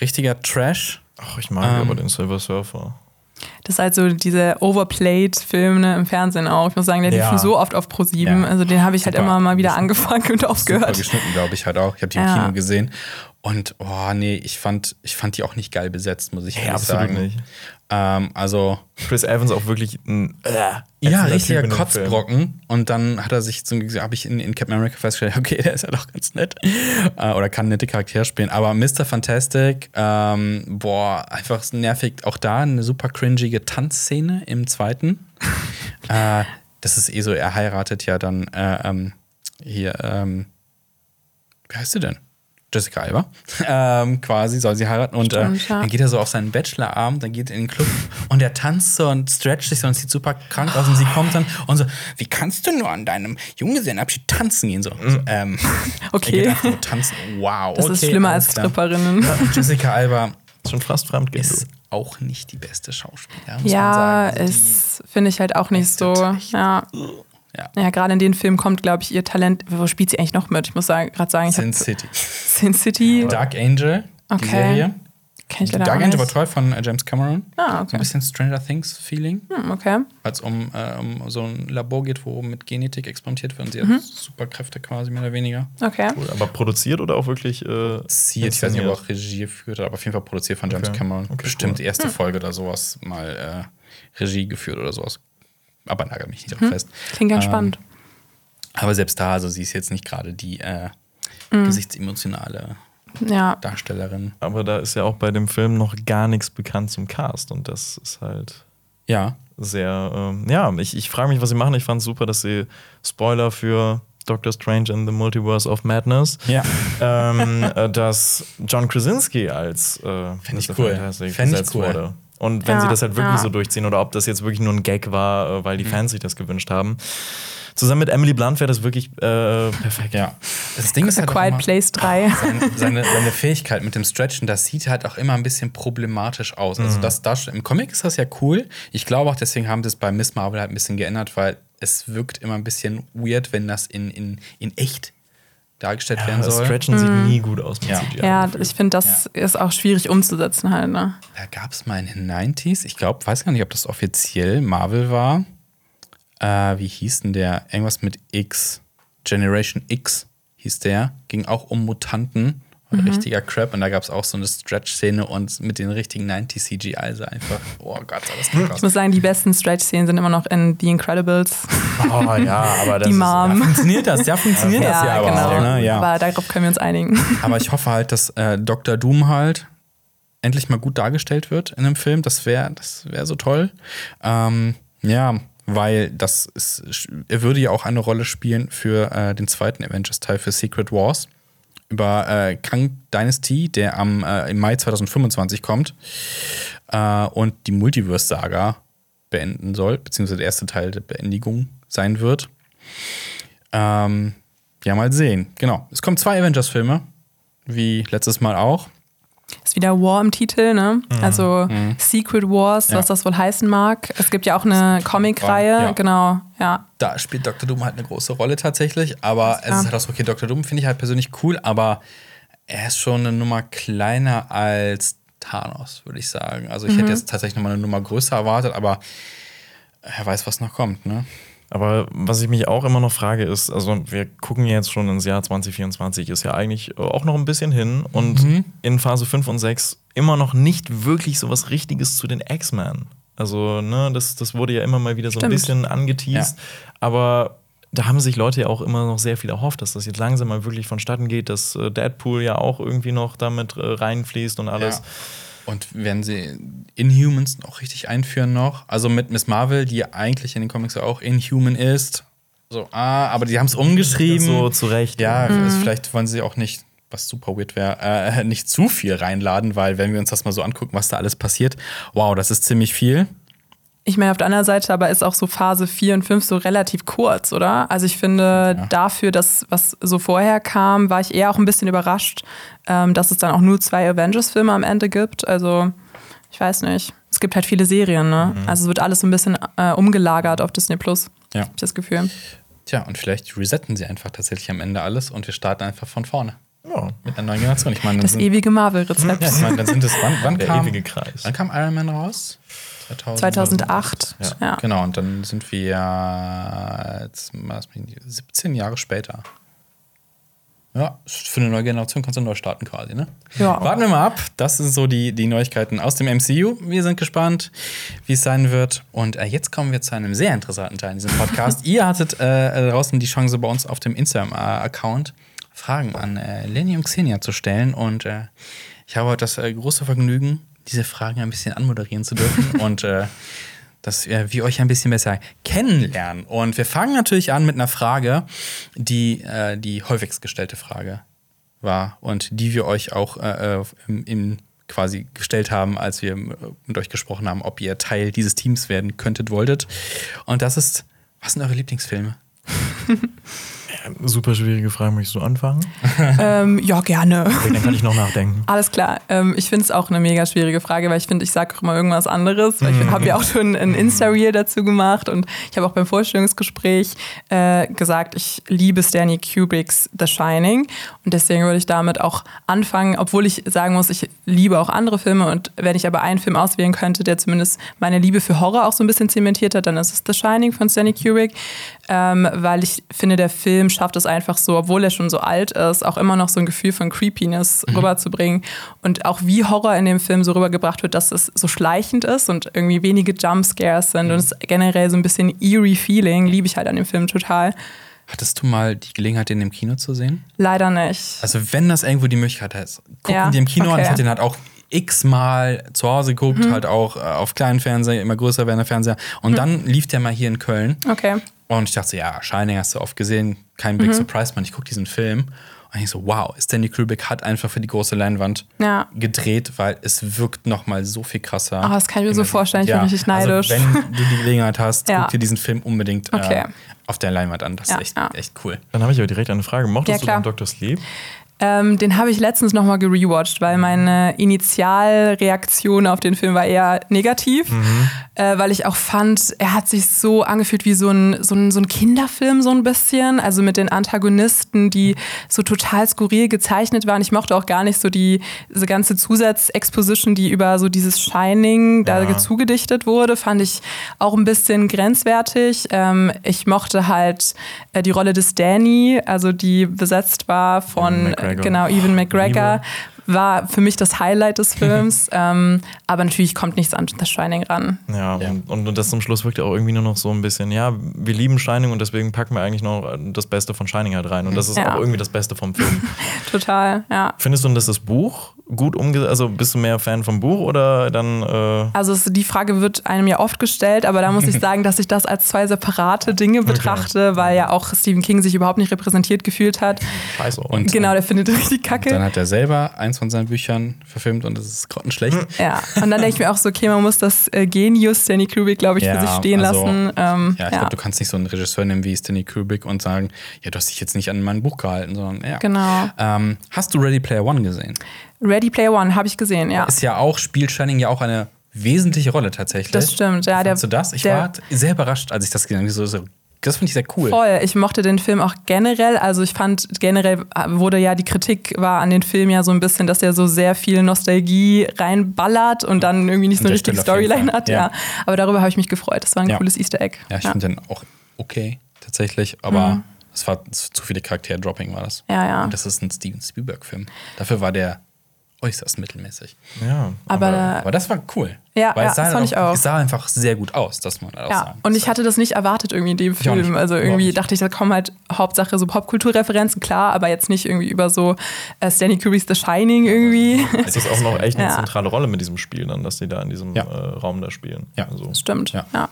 Richtiger Trash. Ach, ich mag Ähm. aber den Silver Surfer. Das ist halt so diese Overplayed-Filme ne, im Fernsehen auch. Ich muss sagen, der Ja. lief so oft auf Pro7. Ja. Also den habe ich halt Super. immer mal wieder angefangen und Super aufgehört. geschnitten, glaube ich, halt auch. Ich habe die im Ja. Kino gesehen. Und, oh nee, ich fand, ich fand die auch nicht geil besetzt, muss ich Ja, ehrlich absolut sagen. nicht. Ähm, also, Chris Evans auch wirklich ein äh, ja, richtiger. Kotzbrocken. Und dann hat er sich, so, habe ich in, in Captain America festgestellt, okay, der ist ja doch ganz nett. Äh, oder kann nette Charaktere spielen. Aber Mr. Fantastic, ähm, boah, einfach nervig. Auch da eine super cringige Tanzszene im zweiten. äh, das ist eh so, er heiratet ja dann äh, ähm, hier, ähm, wie heißt sie denn? Jessica Alba, ähm, quasi, soll sie heiraten. Und äh, ja. dann geht er so auf seinen Bachelorabend, dann geht er in den Club und er tanzt so und stretcht sich so und sieht super krank aus und sie kommt dann und so, wie kannst du nur an deinem Junggesellenabschied tanzen gehen? So, so ähm, Okay. Er geht einfach nur tanzen. Wow. Das ist okay, schlimmer alles als. Stripperinnen. Jessica Alba Ist schon fast Fremdgehen. ist du. auch nicht die beste Schauspielerin, muss man Ja, sagen. Also es finde ich halt auch nicht so. Ja. Ja. Ja, gerade in den Filmen kommt, glaube ich, ihr Talent. Wo spielt sie eigentlich noch mit? Ich muss sagen, gerade sagen, ich Sin City. Sin City. Dark Angel, die Okay. Serie. Kenn ich leider Dark Angel war toll von äh, James Cameron. Ah, So okay. ein bisschen Stranger Things Feeling. Hm, okay. als um, äh, um so ein Labor geht, wo mit Genetik experimentiert wird und sie Mhm. hat Superkräfte quasi mehr oder weniger. Okay. Cool. Aber produziert oder auch wirklich. Äh, Sie, ich weiß nicht, ob er auch Regie geführt hat, aber auf jeden Fall produziert von James Okay. Cameron. Okay, Bestimmt cool. die Hm. erste Folge oder sowas mal äh, Regie geführt oder sowas. Aber nagel mich nicht Mhm. drauf fest. Klingt ganz Ähm, spannend. Aber selbst da, also sie ist jetzt nicht gerade die äh, Mhm. gesichtsemotionale Ja. Darstellerin. Aber da ist ja auch bei dem Film noch gar nichts bekannt zum Cast und das ist halt Ja, sehr, ähm, ja, ich, ich frage mich, was sie machen. Ich fand es super, dass sie Spoiler für Doctor Strange in the Multiverse of Madness, ja. ähm, äh, dass John Krasinski als äh, Fänd ich cool. Fantastic Fänd ich cool. wurde. Und wenn Ja, sie das halt wirklich ja. so durchziehen oder ob das jetzt wirklich nur ein Gag war, äh, weil die Mhm. Fans sich das gewünscht haben. Zusammen mit Emily Blunt wäre das wirklich äh, perfekt. ja. Das Ding ist halt Quiet immer- Place 3. seine, seine, seine Fähigkeit mit dem Stretchen, das sieht halt auch immer ein bisschen problematisch aus. Mhm. Also das, das im Comic ist das ja cool. Ich glaube auch, deswegen haben sie es bei Miss Marvel halt ein bisschen geändert, weil es wirkt immer ein bisschen weird, wenn das in, in, in echt dargestellt werden Ja, soll. Stretchen sieht nie gut aus mit Ja. CGI. Mhm. Ja, ich finde, das ist auch schwierig umzusetzen halt, ne? Da gab es mal in den 90s, ich glaube, weiß gar nicht, ob das offiziell Marvel war. Äh, wie hieß denn der? Irgendwas mit X. Generation X hieß der. Ging auch um Mutanten. Mhm. Richtiger Crap. Und da gab es auch so eine Stretch-Szene und mit den richtigen 90 CGI also einfach. Oh Gott, gut aus. Ich muss sagen, die besten Stretch-Szenen sind immer noch in The Incredibles. Oh ja, aber das Die ist, Mom. Funktioniert das? Ja, funktioniert das ja aber genau. auch. Ne? Ja. Aber darauf können wir uns einigen. Aber ich hoffe halt, dass äh, Dr. Doom halt endlich mal gut dargestellt wird in einem Film. Das wäre das wär so toll. Ähm, ja, weil das ist, er würde ja auch eine Rolle spielen für äh, den zweiten Avengers-Teil für Secret Wars über äh, Kang Dynasty, der am äh, im Mai 2025 kommt äh, und die Multiverse-Saga beenden soll, beziehungsweise der erste Teil der Beendigung sein wird. Ähm, ja, mal sehen. Genau. Es kommen zwei Avengers-Filme, wie letztes Mal auch. Ist wieder War im Titel, ne? Also Secret Wars, Mhm. Ja. was das wohl heißen mag. Es gibt ja auch eine Comic-Reihe, Ja. genau, ja. Da spielt Dr. Doom halt eine große Rolle tatsächlich, aber es ist halt auch so, okay, Dr. Doom finde ich halt persönlich cool, aber er ist schon eine Nummer kleiner als Thanos, würde ich sagen. Also ich Mhm. hätte jetzt tatsächlich nochmal eine Nummer größer erwartet, aber er weiß, was noch kommt, ne? Aber was ich mich auch immer noch frage, ist, also wir gucken jetzt schon ins Jahr 2024, ist ja eigentlich auch noch ein bisschen hin und Mhm. in Phase 5 und 6 immer noch nicht wirklich so was Richtiges zu den X-Men. Also, ne, das, das wurde ja immer mal wieder so ein Stimmt. bisschen angeteased, aber da haben sich Leute ja auch immer noch sehr viel erhofft, dass das jetzt langsam mal wirklich vonstatten geht, dass äh, Deadpool ja auch irgendwie noch damit äh, reinfließt und alles. Ja. Und wenn sie Inhumans noch richtig einführen noch, also mit Miss Marvel, die eigentlich in den Comics ja auch Inhuman ist, so, ah, aber die haben es umgeschrieben. So zurecht. Ja, also vielleicht wollen sie auch nicht, was super weird wäre, äh, nicht zu viel reinladen, weil wenn wir uns das mal so angucken, was da alles passiert, wow, das ist ziemlich viel. Ich meine, auf der anderen Seite aber ist auch so Phase 4 und 5 so relativ kurz, oder? Also ich finde, ja. dafür, dass was so vorher kam, war ich eher auch ein bisschen überrascht, ähm, dass es dann auch nur zwei Avengers-Filme am Ende gibt. Also ich weiß nicht. Es gibt halt viele Serien, ne? Mhm. Also es wird alles so ein bisschen äh, umgelagert auf Disney Plus. Ja. Hab ich das Gefühl. Tja, und vielleicht resetten sie einfach tatsächlich am Ende alles und wir starten einfach von vorne. Ja. Mit einer neuen Generation. Ich meine, das sind, ewige Marvel-Rezept. Ja, ich meine, dann sind es, wann, wann Der kam, ewige Kreis. Wann kam Iron Man raus? 2000, 2008. Ja. ja. Genau, und dann sind wir jetzt 17 Jahre später. Ja, für eine neue Generation kannst du neu starten quasi, ne? Ja. Warten wir mal ab. Das sind so die, die Neuigkeiten aus dem MCU. Wir sind gespannt, wie es sein wird. Und äh, jetzt kommen wir zu einem sehr interessanten Teil in diesem Podcast. Ihr hattet äh, draußen die Chance, bei uns auf dem Instagram-Account Fragen an äh, Lenny und Xenia zu stellen. Und äh, ich habe heute das äh, große Vergnügen, diese Fragen ein bisschen anmoderieren zu dürfen. und äh, dass wir euch ein bisschen besser kennenlernen. Und wir fangen natürlich an mit einer Frage, die äh, die häufigst gestellte Frage war und die wir euch auch äh, äh im, im quasi gestellt haben, als wir mit euch gesprochen haben, ob ihr Teil dieses Teams werden könntet, wolltet. Und das ist, was sind eure Lieblingsfilme? Super schwierige Frage, möchtest du anfangen? ähm, ja, gerne. Okay, dann kann ich noch nachdenken. Alles klar. Ähm, ich finde es auch eine mega schwierige Frage, weil ich finde, ich sage auch immer irgendwas anderes. Weil ich mhm. habe ja auch schon ein Insta-Reel dazu gemacht und ich habe auch beim Vorstellungsgespräch äh, gesagt, ich liebe Stanley Kubricks The Shining und deswegen würde ich damit auch anfangen, obwohl ich sagen muss, ich liebe auch andere Filme und wenn ich aber einen Film auswählen könnte, der zumindest meine Liebe für Horror auch so ein bisschen zementiert hat, dann ist es The Shining von Stanley Kubrick, ähm, weil ich finde, der Film schafft es einfach so, obwohl er schon so alt ist, auch immer noch so ein Gefühl von Creepiness mhm. rüberzubringen. Und auch wie Horror in dem Film so rübergebracht wird, dass es so schleichend ist und irgendwie wenige Jumpscares sind mhm. und es generell so ein bisschen eerie Feeling, liebe ich halt an dem Film total. Hattest du mal die Gelegenheit, den im Kino zu sehen? Leider nicht. Also, wenn das irgendwo die Möglichkeit ist, gucken ja, die im Kino okay. an. Ich hatte den halt auch x-mal zu Hause geguckt, mhm. halt auch äh, auf kleinen Fernseher, immer größer werdender Fernseher. Und mhm. dann lief der mal hier in Köln. Okay. Und ich dachte, ja, Shining hast du oft gesehen, kein Big mhm. Surprise, man. Ich gucke diesen Film und ich so, wow, Stanley Kubrick hat einfach für die große Leinwand ja. gedreht, weil es wirkt noch mal so viel krasser. Oh, das kann ich mir so vorstellen, ich ja. bin richtig neidisch. Also, wenn du die Gelegenheit hast, ja. guck dir diesen Film unbedingt okay. äh, auf der Leinwand an. Das ist echt, echt cool. Dann habe ich aber direkt eine Frage. Mochtest du Dr. Sleep? Ähm, den habe ich letztens nochmal gerewatcht, weil meine Initialreaktion auf den Film war eher negativ, mhm. äh, weil ich auch fand, er hat sich so angefühlt wie so ein, so, ein, so ein Kinderfilm, so ein bisschen. Also mit den Antagonisten, die so total skurril gezeichnet waren. Ich mochte auch gar nicht so die, diese ganze Zusatzexposition, die über so dieses Shining ja. da zugedichtet wurde, fand ich auch ein bisschen grenzwertig. Ähm, ich mochte halt äh, die Rolle des Danny, also die besetzt war von. Ja, McGregor. Genau, Evan McGregor war für mich das Highlight des Films. ähm, aber natürlich kommt nichts an das Shining ran. Ja, ja. Und, und, das zum Schluss wirkt ja auch irgendwie nur noch so ein bisschen, ja, wir lieben Shining und deswegen packen wir eigentlich noch das Beste von Shining halt rein. Und das ist ja. auch irgendwie das Beste vom Film. Total, ja. Findest du, dass das Buch gut umgesetzt? Also bist du mehr Fan vom Buch oder dann. Äh also es, die Frage wird einem ja oft gestellt, aber da muss ich sagen, dass ich das als zwei separate Dinge betrachte, okay. weil ja auch Stephen King sich überhaupt nicht repräsentiert gefühlt hat. Scheiße. Und genau, der findet richtig kacke. Dann hat er selber eins von seinen Büchern verfilmt und das ist grottenschlecht. Ja, und dann denke ich mir auch so, okay, man muss das äh, Genius Stanley Kubrick, glaube ich, ja, für sich stehen also, lassen. Ähm, ja, ich ja. glaube, du kannst nicht so einen Regisseur nehmen wie Stanley Kubrick und sagen, ja, du hast dich jetzt nicht an mein Buch gehalten, sondern ja. Genau. Ähm, hast du Ready Player One gesehen? Ready Player One habe ich gesehen, ja. Ist ja auch, spielt Shining ja auch eine wesentliche Rolle tatsächlich. Das stimmt, ja. Fandst du das? Ich war sehr überrascht, als ich das gesehen habe. So, so, das finde ich sehr cool. Voll. Ich mochte den Film auch generell. Also ich fand generell wurde ja die Kritik war an den Film ja so ein bisschen, dass er so sehr viel Nostalgie reinballert und dann irgendwie nicht so eine richtige Storyline hat. Ja. ja. Aber darüber habe ich mich gefreut. Das war ein ja. cooles Easter Egg. Ja, ich ja. finde den auch okay tatsächlich, aber mhm. es war zu viele Charakter-Dropping war das. Ja, ja. Und das ist ein Steven Spielberg-Film. Dafür war der äußerst mittelmäßig. Ja. Aber, aber, aber das war cool. Ja, Weil ja, es sah, das fand auch, ich auch. Es sah einfach sehr gut aus, dass man auch ja. sagen Und ich hatte das nicht erwartet irgendwie in dem Film. Also irgendwie dachte ich, da kommen halt Hauptsache so Popkulturreferenzen, klar, aber jetzt nicht irgendwie über so äh, Stanley Kubricks The Shining irgendwie. Es ist auch noch echt eine ja. zentrale Rolle mit diesem Spiel dann, dass die da in diesem äh, Raum da spielen. Ja, also. Stimmt. Ja.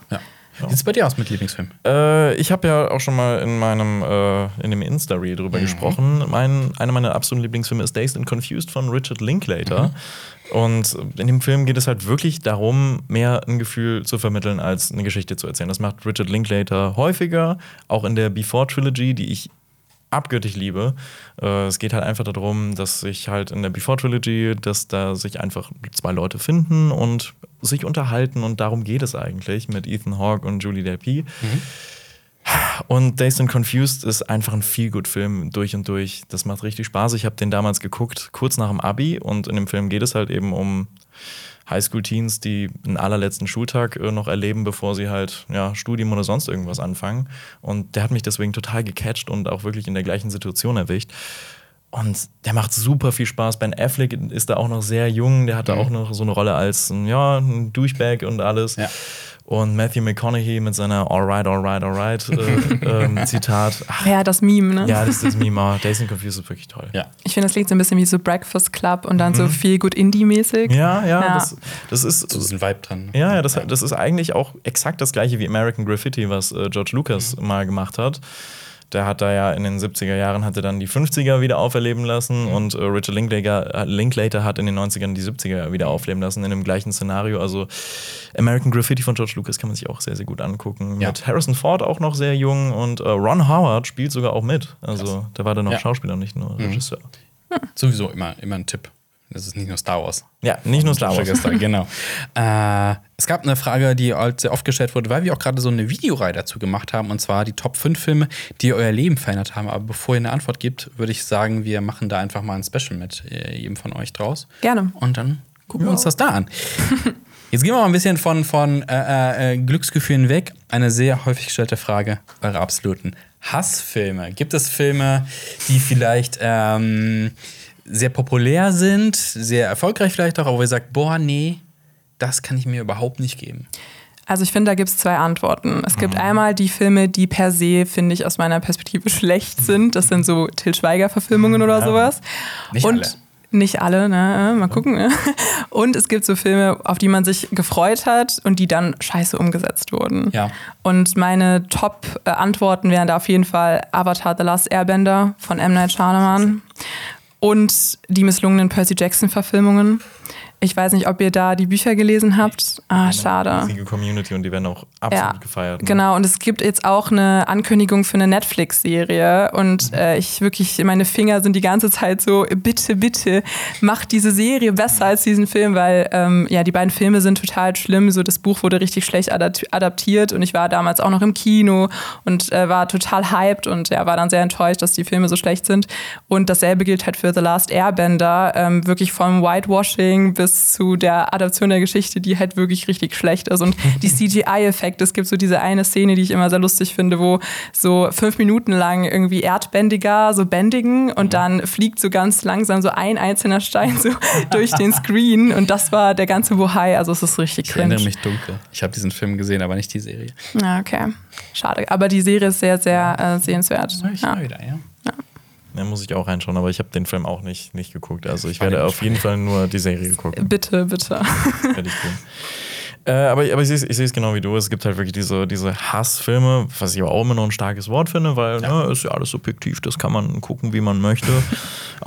Ja. Wie sieht es bei dir aus mit Lieblingsfilm? Äh, ich habe ja auch schon mal in meinem äh, in dem Insta-Reel drüber gesprochen. Mein, einer meiner absoluten Lieblingsfilme ist Dazed and Confused von Richard Linklater. Und in dem Film geht es halt wirklich darum, mehr ein Gefühl zu vermitteln, als eine Geschichte zu erzählen. Das macht Richard Linklater häufiger, auch in der Before Trilogy, die ich abgöttisch liebe. Äh, es geht halt einfach darum, dass sich halt in der Before Trilogy, dass da sich einfach zwei Leute finden und sich unterhalten und darum geht es eigentlich mit Ethan Hawke und Julie Delpy. Und Dazed and Confused ist einfach ein Feel-Good-Film durch und durch. Das macht richtig Spaß. Ich habe den damals geguckt, kurz nach dem Abi. Und in dem Film geht es halt eben um Highschool-Teens, die einen allerletzten Schultag äh, noch erleben, bevor sie halt ja, Studium oder sonst irgendwas anfangen. Und der hat mich deswegen total gecatcht und auch wirklich in der gleichen Situation erwischt. Und der macht super viel Spaß. Ben Affleck ist da auch noch sehr jung. Der hatte auch noch so eine Rolle als ja, ein Douchebag und alles. Ja. Und Matthew McConaughey mit seiner Alright, alright, alright äh, ähm, Zitat. Ach, Ja, das Meme, ne? ja, das ist das Meme. aber Dazed and Confused ist wirklich toll. Ja. Ich finde, das klingt so ein bisschen wie so Breakfast Club und dann so viel gut Indie-mäßig. Ja, ja, Ja. Das, das ist. So ist ein Vibe dran. Ja, ja, das, das ist eigentlich auch exakt das gleiche wie American Graffiti, was äh, George Lucas mal gemacht hat. Der hat da ja in den 70er Jahren hatte dann die 50er wieder auferleben lassen und äh, Richard Linklater, äh, Linklater hat in den 90ern die 70er wieder aufleben lassen in dem gleichen Szenario. Also American Graffiti von George Lucas kann man sich auch sehr, sehr gut angucken. Ja. Mit Harrison Ford auch noch sehr jung und äh, Ron Howard spielt sogar auch mit. Also der war dann noch Ja. Schauspieler, nicht nur Regisseur. Sowieso immer, immer ein Tipp. Das ist nicht nur Star Wars. Ja, nicht nur Star Wars. Star, genau. äh, es gab eine Frage, die halt sehr oft gestellt wurde, weil wir auch gerade so eine Videoreihe dazu gemacht haben, und zwar die Top 5 Filme, die euer Leben verändert haben. Aber bevor ihr eine Antwort gibt, würde ich sagen, wir machen da einfach mal ein Special mit äh, jedem von euch draus. Gerne. Und dann gucken wir uns das da an. Jetzt gehen wir mal ein bisschen von, von äh, äh, Glücksgefühlen weg. Eine sehr häufig gestellte Frage, eure absoluten Hassfilme. Gibt es Filme, die vielleicht ähm, sehr populär sind, sehr erfolgreich vielleicht auch, aber wo ihr sagt, boah, nee, das kann ich mir überhaupt nicht geben. Also ich finde, da gibt es zwei Antworten. Es gibt einmal die Filme, die per se, finde ich, aus meiner Perspektive schlecht sind. Das sind so Till Schweiger-Verfilmungen oder sowas. Nicht Und alle. Nicht alle, ne? Mal gucken. Ne? Und es gibt so Filme, auf die man sich gefreut hat und die dann scheiße umgesetzt wurden. Ja. Und meine Top-Antworten wären da auf jeden Fall Avatar The Last Airbender von M. Night Shyamalan und die misslungenen Percy Jackson-Verfilmungen. Ich weiß nicht, ob ihr da die Bücher gelesen habt. Ah, schade. Riesige Community und die werden auch absolut Ja, gefeiert. ne? genau. Und es gibt jetzt auch eine Ankündigung für eine Netflix-Serie. Und äh, ich wirklich, meine Finger sind die ganze Zeit so, bitte, bitte, macht diese Serie besser als diesen Film, weil ähm, ja, die beiden Filme sind total schlimm. So, das Buch wurde richtig schlecht adap- adaptiert und ich war damals auch noch im Kino und äh, war total hyped und ja, war dann sehr enttäuscht, dass die Filme so schlecht sind. Und dasselbe gilt halt für The Last Airbender, ähm, wirklich vom Whitewashing bis zu der Adaption der Geschichte, die halt wirklich richtig schlecht ist. Und die CGI-Effekte, es gibt so diese eine Szene, die ich immer sehr lustig finde, wo so fünf Minuten lang irgendwie Erdbändiger so bändigen und dann fliegt so ganz langsam so ein einzelner Stein so durch den Screen und das war der ganze Bohai, also es ist richtig Ich erinnere cringe. mich dunkel. Ich habe diesen Film gesehen, aber nicht die Serie. Ja, okay. Schade. Aber die Serie ist sehr, sehr äh, sehenswert. Ich Ja. wieder, ja. Ja, muss ich auch reinschauen, aber ich habe den Film auch nicht, nicht geguckt. Also ich werde auf jeden Fall nur die Serie gucken. Bitte, bitte. Werde ich tun. Äh, aber aber ich sehe es genau wie du. Es gibt halt wirklich diese, diese Hassfilme, was ich aber auch immer noch ein starkes Wort finde, weil ne, ist ja alles subjektiv, das kann man gucken, wie man möchte.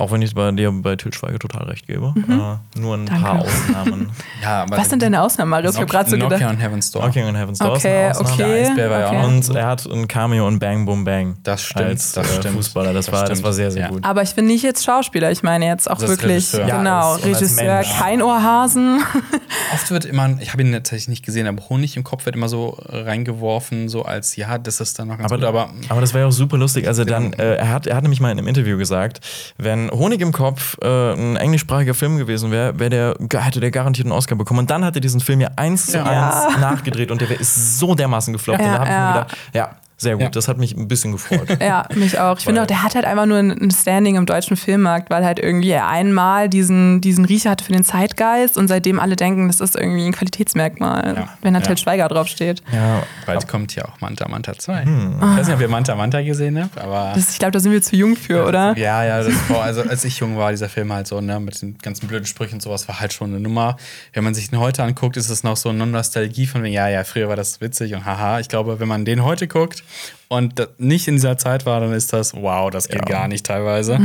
auch wenn ich bei dir bei Til Schweiger total recht gebe. Äh, nur ein Danke. paar Ausnahmen. ja aber Was sind deine Ausnahmen, Marius? Ich habe gerade so gedacht. und Heaven's Door. Knocking on Heaven's Door ist Okay, eine Ausnahme. okay. Der war ja auch okay. Und er hat ein Cameo in Bang Boom Bang. Das stimmt, Als das äh, stimmt. Fußballer. Das, Das war, das stimmt. war sehr, sehr Ja. gut. Aber ich bin nicht jetzt Schauspieler, ich meine jetzt auch Das ist wirklich, Regisseur. Ja, genau, und als Regisseur, Mensch. kein Ohrhasen. Oft wird immer, ich habe ihn tatsächlich nicht gesehen, aber Honig im Kopf wird immer so reingeworfen, so als, ja, das ist dann noch ganz Aber, gut, aber aber das war ja auch super lustig. Also dann, äh, er, hat, er hat nämlich mal in einem Interview gesagt, wenn Honig im Kopf äh, ein englischsprachiger Film gewesen wäre, wär der, hätte der garantiert einen Oscar bekommen. Und dann hat er diesen Film ja eins zu eins nachgedreht und der ist so dermaßen gefloppt. Ja, und da habe ich mir gedacht, ja, Sehr gut, Ja. das hat mich ein bisschen gefreut. Ja, mich auch. Ich finde auch, der hat halt einfach nur ein Standing im deutschen Filmmarkt, weil halt irgendwie er einmal diesen, diesen Riecher hatte für den Zeitgeist und seitdem alle denken, das ist irgendwie ein Qualitätsmerkmal, Ja. wenn da Til Ja. Schweiger draufsteht. ja, Bald kommt ja auch Manta Manta 2. Ich weiß nicht, ob ihr Manta Manta gesehen habt, aber. Das, ich glaube, da sind wir zu jung für, oder? Ja, ja, das war, also als ich jung war, dieser Film halt so, ne, mit den ganzen blöden Sprüchen und sowas, war halt schon eine Nummer. Wenn man sich den heute anguckt, ist es noch so eine Nostalgie von, ja, ja, früher war das witzig und haha. Ich glaube, wenn man den heute guckt und nicht in dieser Zeit war, dann ist das, wow, das geht Ja. gar nicht teilweise.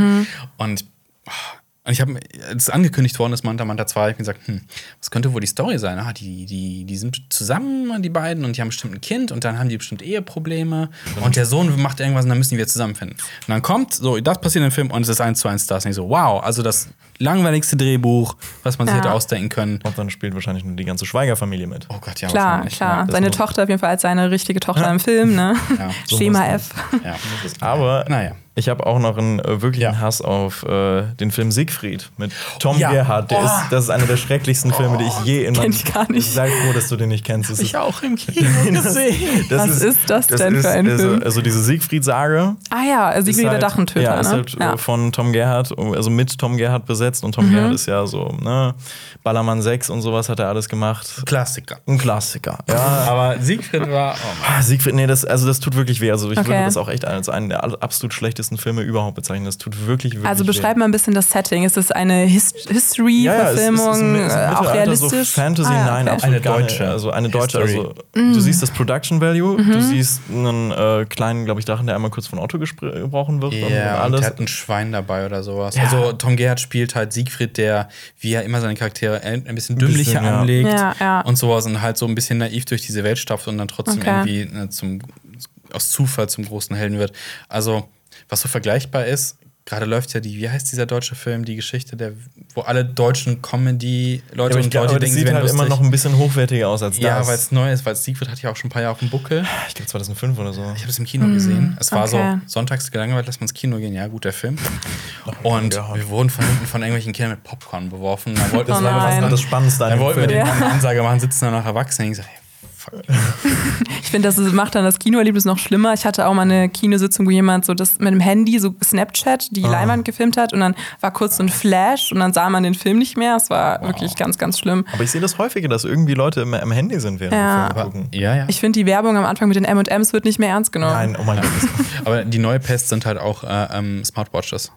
Und oh, und ich habe, als angekündigt worden ist, Manta Manta 2, hab ich mir gesagt, hm, was könnte wohl die Story sein? Ah, die, die, die sind zusammen, die beiden, und die haben bestimmt ein Kind und dann haben die bestimmt Eheprobleme. Und der Sohn macht irgendwas und dann müssen die wieder zusammenfinden. Und dann kommt, so, das passiert im Film und es ist eins zu eins das. Und ich so, wow, also das langweiligste Drehbuch, was man sich Ja. hätte ausdenken können. und dann spielt wahrscheinlich nur die ganze Schweiger-Familie mit. Oh Gott, ja, Klar, wahrscheinlich, klar. das Seine Tochter auf jeden Fall als seine richtige Tochter im Film, ne? Ja, so Schema F. Ja. ja. Aber Naja. Ich habe auch noch einen äh, wirklichen Ja. Hass auf äh, den Film Siegfried mit Tom Ja. Gerhardt. Der Oh. ist, das ist einer der schrecklichsten Filme, die ich je in Kenn meinem ich gar nicht. Sei froh, dass du den nicht kennst. Das ist, auch im Kino gesehen. das Was ist das denn für ein also, Film? Also diese Siegfried-Sage. Ah ja, Siegfried ist der halt- Dachentöter, Ja, ist ne? halt äh, von Tom Gerhardt, also mit Tom Gerhardt besetzt. Und Tom Gerhardt ist ja so, ne, Ballermann 6 und sowas hat er alles gemacht. Klassiker. Ein Klassiker. Ja, Aber Siegfried war, oh. Ah, Siegfried, nee, das, also das tut wirklich weh. Also ich Okay. würde das auch echt als einen der absolut schlechtesten Filme überhaupt bezeichnen. Das tut wirklich, wirklich Also weh. beschreib mal ein bisschen das Setting. Ist es eine His History-Verfilmung? es ist ein- es ist ein äh, auch Mittelalter, realistisch? So Fantasy, Ah, ja, nein, okay. absolut Eine deutsche Nicht. Also eine deutsche. History. Also, Du siehst das Production Value, Mhm. du siehst einen äh, kleinen, glaube ich, Drachen, der einmal kurz von Otto gespr- gebrochen wird und Ja, und alles. der hat ein Schwein dabei oder sowas. Ja. Also Tom Gerhardt spielt halt Siegfried, der, wie er immer seine Charaktere ein ein bisschen dümmlicher bisschen, ja. anlegt Ja, ja. und sowas und halt so ein bisschen naiv durch diese Welt stapft und dann trotzdem Okay. irgendwie ne, zum, aus Zufall zum großen Helden wird. Also, was so vergleichbar ist, gerade läuft ja die, wie heißt dieser deutsche Film, die Geschichte, der, wo alle deutschen Comedy-Leute ich und glaube, Leute denken, sie sieht halt lustig. immer noch ein bisschen hochwertiger aus als ja, das. weil es neu ist, weil Siegfried hat ja auch schon ein paar Jahre auf dem Buckel. ich glaube 2005 oder so. Ich habe es im Kino gesehen. Es war okay. so, sonntags gelangweilt, lass mal ins Kino gehen. Ja, gut, der Film. Und ja. wir wurden von hinten von irgendwelchen Kindern mit Popcorn beworfen. Dann wollten, Oh das, das Spannendste an dann wollten wir den eine Ansage machen, sitzen danach Erwachsene. Ich gesagt, hey, fuck. Ich finde, das macht dann das Kinoerlebnis noch schlimmer. Ich hatte auch mal eine Kinositzung, wo jemand so das mit dem Handy, so Snapchat, Ah. die Leinwand gefilmt hat und dann war kurz so ein Flash und dann sah man den Film nicht mehr. Es war wirklich ganz, ganz schlimm. Aber ich sehe das häufiger, dass irgendwie Leute im, im Handy sind, während Ja. wir Filme gucken. Ja, ja. Ich finde, die Werbung am Anfang mit den M&M's wird nicht mehr ernst genommen. Nein, oh mein Gott. Aber die neue Pest sind halt auch äh, ähm, Smartwatches.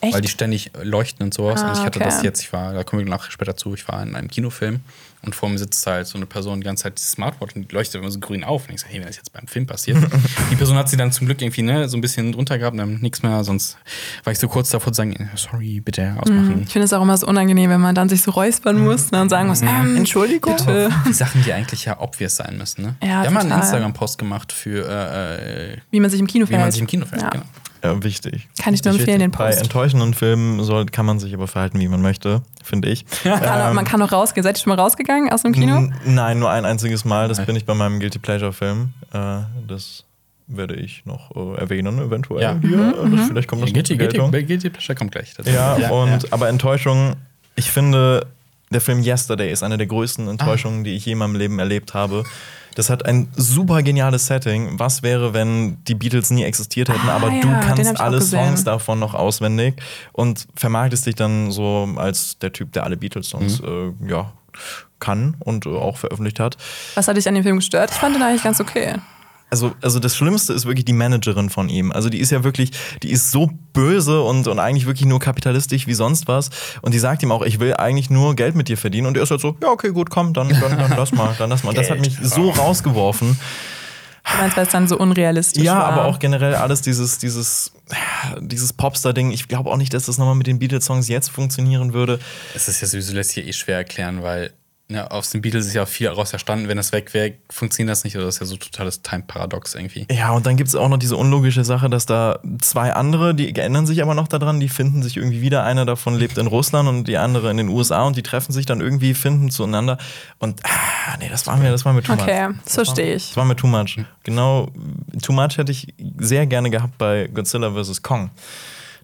Echt? Weil die ständig leuchten und sowas. Ah, und ich hatte okay. das jetzt, ich war, da kommen wir nachher später zu, ich war in einem Kinofilm und vor mir sitzt halt so eine Person die ganze Zeit die Smartwatch und die leuchtet immer so grün auf. Und ich sage, hey, wenn das jetzt beim Film passiert. die Person hat sie dann zum Glück irgendwie ne, so ein bisschen drunter gehabt und dann nichts mehr, sonst war ich so kurz davor zu sagen, äh, sorry, bitte ausmachen. Ich finde es auch immer so unangenehm, wenn man dann sich so räuspern Mhm. muss ne, und sagen muss, ähm, Entschuldigung. Bitte. Die Sachen, die eigentlich ja obvious sein müssen. Ne? Ja, Wir haben mal einen. Instagram-Post gemacht für, äh, äh, Wie man sich im Kino wie man verhält. sich im Kino verhält. Ja. Genau. Ja, wichtig. Kann ich nur empfehlen, den Bei Post. enttäuschenden Filmen soll, kann man sich aber verhalten, wie man möchte, finde ich. Kann auch, man kann auch rausgehen. Seid ihr schon mal rausgegangen aus dem Kino? Nein, nur ein einziges Mal. Das bin ich bei meinem Guilty Pleasure Film. Äh, das werde ich noch äh, erwähnen, eventuell. Ja. Hier. Mhm, Das, vielleicht kommt das noch Guilty, Guilty. Guilty Pleasure kommt gleich. dazu. Ja, und ja. aber Enttäuschung, ich finde, der Film Yesterday ist eine der größten Enttäuschungen, die ich je in meinem Leben erlebt habe. Das hat ein super geniales Setting. Was wäre, wenn die Beatles nie existiert hätten, Ah, aber ja, du kannst alle. Songs davon noch auswendig und vermarktest dich dann so als der Typ, der alle Beatles-Songs Mhm. äh, ja, kann und äh, auch veröffentlicht hat. Was hat dich an dem Film gestört? Ich fand den eigentlich ganz okay. Also, also das Schlimmste ist wirklich die Managerin von ihm. Also die ist ja wirklich, die ist so böse und, und eigentlich wirklich nur kapitalistisch wie sonst was. Und die sagt ihm auch, ich will eigentlich nur Geld mit dir verdienen. Und er ist halt so, ja, okay, gut, komm, dann, dann, dann lass mal, dann lass mal. Und das hat mich so rausgeworfen. Du meinst, weil es dann so unrealistisch Ja, war? aber auch generell alles dieses, dieses, dieses Popstar-Ding. Ich glaube auch nicht, dass das nochmal mit den Beatles-Songs jetzt funktionieren würde. Es ist ja sowieso lässt sich eh schwer erklären, weil ne, aus den Beatles ist ja auch viel daraus erstanden. Wenn das weg wäre, funktioniert das nicht. Oder das ist ja so totales Time-Paradox irgendwie. Ja, und dann gibt es auch noch diese unlogische Sache, dass da zwei andere, die ändern sich aber noch daran, die finden sich irgendwie wieder. Einer davon lebt in Russland und die andere in den USA und die treffen sich dann irgendwie, finden zueinander. Und ah, nee, das war mir, das war mir too much. Okay, das verstehe ich. Das war mir too much. Genau, too much hätte ich sehr gerne gehabt bei Godzilla vs. Kong.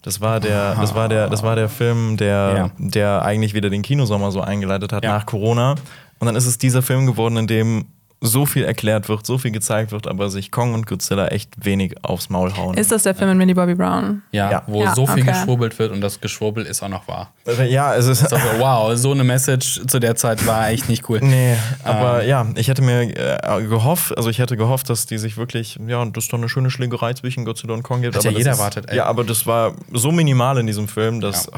Das war der, das war der, das war der Film, der, Ja. der eigentlich wieder den Kinosommer so eingeleitet hat Ja. nach Corona. Und dann ist es dieser Film geworden, in dem so viel erklärt wird, so viel gezeigt wird, aber sich Kong und Godzilla echt wenig aufs Maul hauen. Ist das der Film mit Millie Bobby Brown? Ja, Ja. wo Ja, so viel okay. geschwurbelt wird und das Geschwurbel ist auch noch wahr. ja, es ist. Also, wow, so eine Message zu der Zeit war echt nicht cool. Nee, aber ja, ich hätte mir äh, gehofft, also ich hätte gehofft, dass die sich wirklich, ja, dass es da eine schöne Schlägerei zwischen Godzilla und Kong gibt. Hat aber ja das jeder ist, erwartet, ey. Ja, aber das war so minimal in diesem Film, dass. Ja.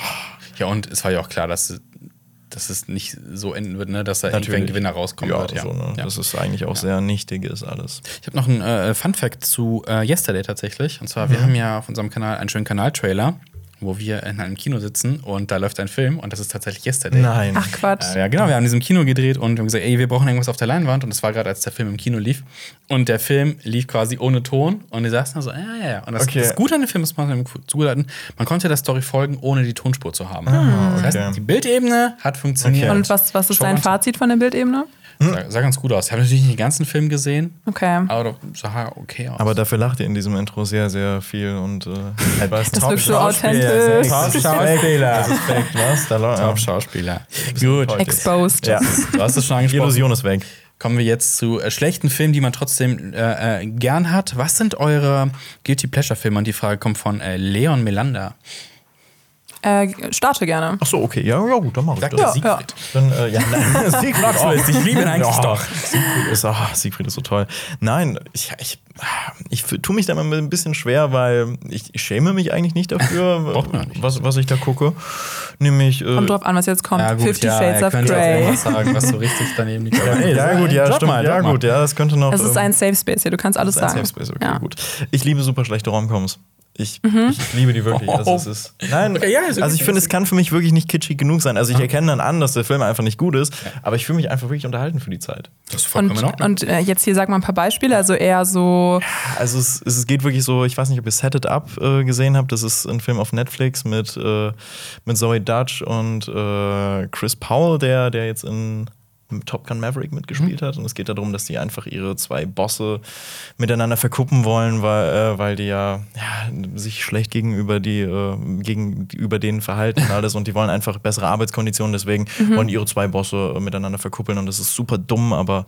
Ja, und es war ja auch klar, dass, dass es nicht so enden wird, ne? dass da irgendwie ein Gewinner rauskommen ja, wird. Ja. So, ne? ja. Das ist eigentlich auch sehr nichtiges alles. Ich habe noch einen äh, Fun-Fact zu äh, Yesterday tatsächlich. Und zwar, wir haben ja auf unserem Kanal einen schönen Kanaltrailer, wo wir in einem Kino sitzen und da läuft ein Film und das ist tatsächlich Yesterday. Nein. Ach Quatsch. Äh, ja, genau, wir haben in diesem Kino gedreht und wir haben gesagt, ey, wir brauchen irgendwas auf der Leinwand. Und das war gerade, als der Film im Kino lief. Und der Film lief quasi ohne Ton. Und die saßen da so, ja, ja, ja. Und das, Okay. das Gute an dem Film ist, man man konnte der Story folgen, ohne die Tonspur zu haben. Das okay. heißt, die Bildebene hat funktioniert. Und was, was ist dein Fazit von der Bildebene? Sah, sah ganz gut aus. Ich habe natürlich nicht den ganzen Film gesehen, Okay. aber doch sah okay aus. Aber dafür lacht ihr in diesem Intro sehr, sehr viel und äh, Das wirkt so authentisch. Top-Schauspieler. Das ist fake, was? Da läuft- Top-Schauspieler. Gut. Exposed. Ja, Du hast es schon die angesprochen. Illusion ist weg. Kommen wir jetzt zu äh, schlechten Filmen, die man trotzdem äh, äh, gern hat. Was sind eure Guilty Pleasure-Filme? Und die Frage kommt von äh, Leon Melander. Äh, starte gerne. Ach so, okay. Ja, ja gut, dann mach ich Sagt das. Ja, Siegfried. Dann, äh, ja, nein, Siegfried. Ich liebe ihn eigentlich doch. Siegfried ist, ach, Siegfried ist so toll. Nein, ich, ich, ich tue mich da immer ein bisschen schwer, weil ich, ich schäme mich eigentlich nicht dafür, nicht. was, was ich da gucke. Nämlich. Äh, Kommt drauf an, was jetzt kommt. Fifty Shades of Grey. sagen, was so richtig daneben liegt. Ey, ja, sag- gut, ja, stimmt. mal, ja, gut, ja, das könnte noch. Das ist ähm, ein Safe Space hier, du kannst alles sagen. Safe Space, okay, ja. gut. Ich liebe super schlechte Romcoms. Ich, ich liebe die wirklich. Also, es ist, nein, Okay, ja, also ich finde, es kann für mich wirklich nicht kitschig genug sein. Also ich erkenne dann an, dass der Film einfach nicht gut ist, aber ich fühle mich einfach wirklich unterhalten für die Zeit. Das ist vollkommen in Und, Ordnung. und äh, jetzt hier sag mal ein paar Beispiele, also eher so. Also es, es geht wirklich so, ich weiß nicht, ob ihr Set It Up äh, gesehen habt. Das ist ein Film auf Netflix mit, äh, mit Zoe Dutch und äh, Chris Powell, der, der jetzt in Top Gun Maverick mitgespielt hat. Und es geht darum, dass die einfach ihre zwei Bosse miteinander verkuppen wollen, weil, äh, weil die ja, ja sich schlecht gegenüber die äh, gegenüber denen verhalten und alles und die wollen einfach bessere Arbeitskonditionen, deswegen wollen die ihre zwei Bosse äh, miteinander verkuppeln und das ist super dumm, aber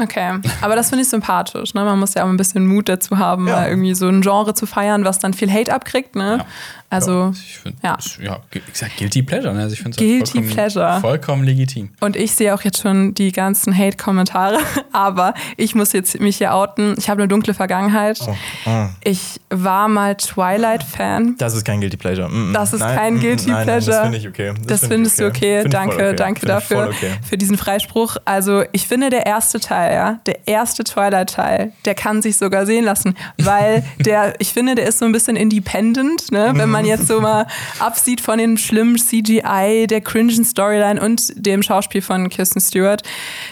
Okay, aber das finde ich sympathisch. Ne? Man muss ja auch ein bisschen Mut dazu haben, Ja. mal irgendwie so ein Genre zu feiern, was dann viel Hate abkriegt. Ne? Ja. Also, Ich find, Ja. ja. ich sag Guilty Pleasure. Ne? Also ich find's Guilty vollkommen, Pleasure. Vollkommen legitim. und ich sehe auch jetzt schon die ganzen Hate-Kommentare, aber ich muss jetzt mich hier outen. Ich habe eine dunkle Vergangenheit. oh. Ich war mal Twilight-Fan. Das ist kein Guilty Pleasure. Mm, mm. Das ist Nein, kein mm, mm, Guilty nein, Pleasure. Nein, das finde ich okay. Das, finde findest ich du okay. Voll Danke, okay. danke voll dafür, okay. für diesen Freispruch. Also, ich finde, der erste Teil, ja, der erste Twilight-Teil, der kann sich sogar sehen lassen, weil der, ich finde, der ist so ein bisschen independent, ne? wenn man jetzt so mal absieht von dem schlimmen CGI, der cringen Storyline und dem Schauspiel von Kirsten Stewart.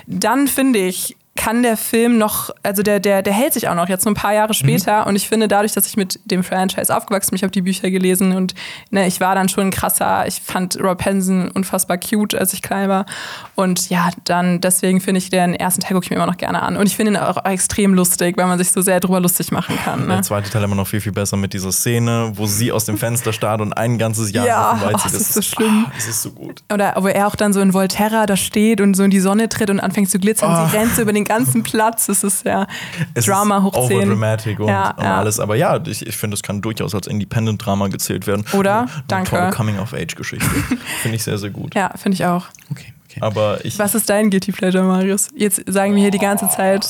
Dann finde ich, kann der Film noch, also der, der, der hält sich auch noch jetzt so ein paar Jahre später und ich finde dadurch, dass ich mit dem Franchise aufgewachsen bin, ich habe die Bücher gelesen und ne, ich war dann schon ein krasser, ich fand Rob Pattinson unfassbar cute, als ich klein war und ja, dann deswegen finde ich den ersten Teil gucke ich mir immer noch gerne an und ich finde ihn auch extrem lustig, weil man sich so sehr drüber lustig machen kann. Ne? Der zweite Teil immer noch viel, viel besser mit dieser Szene, wo sie aus dem Fenster starrt und ein ganzes Jahr Ja, oh, sieht. das ist so schlimm. Ah, das ist so gut. Oder wo er auch dann so in Volterra da steht und so in die Sonne tritt und anfängt zu glitzern. Sie rennt so über den ganzen Platz. Das ist ja Es Drama hoch 10. Overdramatic und, Ja, und ja. alles. Aber ja, ich, ich finde, das kann durchaus als Independent-Drama gezählt werden. Oder? Eine Danke. Tolle Coming-of-Age-Geschichte. finde ich sehr, sehr gut. Ja, finde ich auch. Okay, okay. Aber ich. Was ist dein Guilty Pleasure, Marius? Jetzt sagen wir hier die ganze Zeit,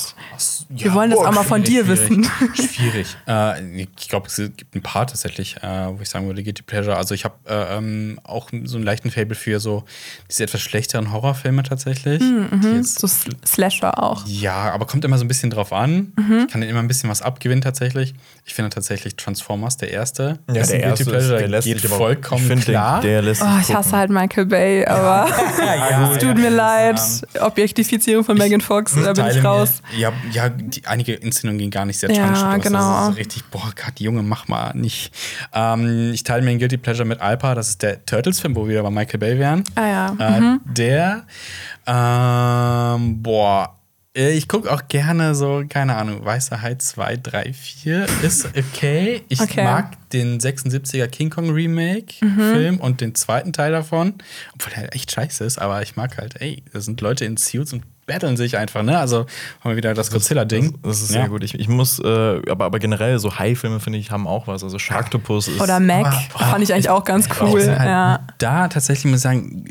wir wollen das auch mal von dir wissen. Schwierig. Äh, ich glaube, es gibt ein paar tatsächlich, äh, wo ich sagen würde, Guilty Pleasure. Also ich habe äh, ähm, auch so einen leichten Fable für so diese etwas schlechteren Horrorfilme tatsächlich. die jetzt So Sl- Slasher auch. Ja, aber kommt immer so ein bisschen drauf an. Mhm. Ich kann immer ein bisschen was abgewinnen tatsächlich. Ich finde tatsächlich Transformers der erste. ja, der erste, Pleasure, der lässt geht sich vollkommen ich find den- klar. Der lässt Oh, ich hasse halt Michael Bay, aber ja, es tut mir leid. Objektifizierung von Megan Fox, da bin ich mir- raus. Ja, ja die, einige Inszenierungen gehen gar nicht sehr Ja, aus. genau. Das ist richtig, boah, Gott, Junge, mach mal nicht. Ähm, ich teile mir ein Guilty Pleasure mit Alpa, das ist der Turtles-Film, wo wir wieder bei Michael Bay wären. Ah ja. Äh, Der, ähm, boah, ich gucke auch gerne so, keine Ahnung, Weiße Hai 2, 3, 4 ist okay. Ich Okay. mag den 76er King Kong Remake-Film und den zweiten Teil davon, obwohl der echt scheiße ist, aber ich mag halt, ey, da sind Leute in Suits und battlen sich einfach, ne? Also haben wir wieder das Godzilla-Ding. Das ist Ja. sehr gut. Ich, ich muss, äh, aber, aber generell so Hai-Filme, finde ich, haben auch was. Also Sharktopus ist. Oder Mac fand ich eigentlich auch ganz cool. Halt Ja. Da tatsächlich muss ich sagen,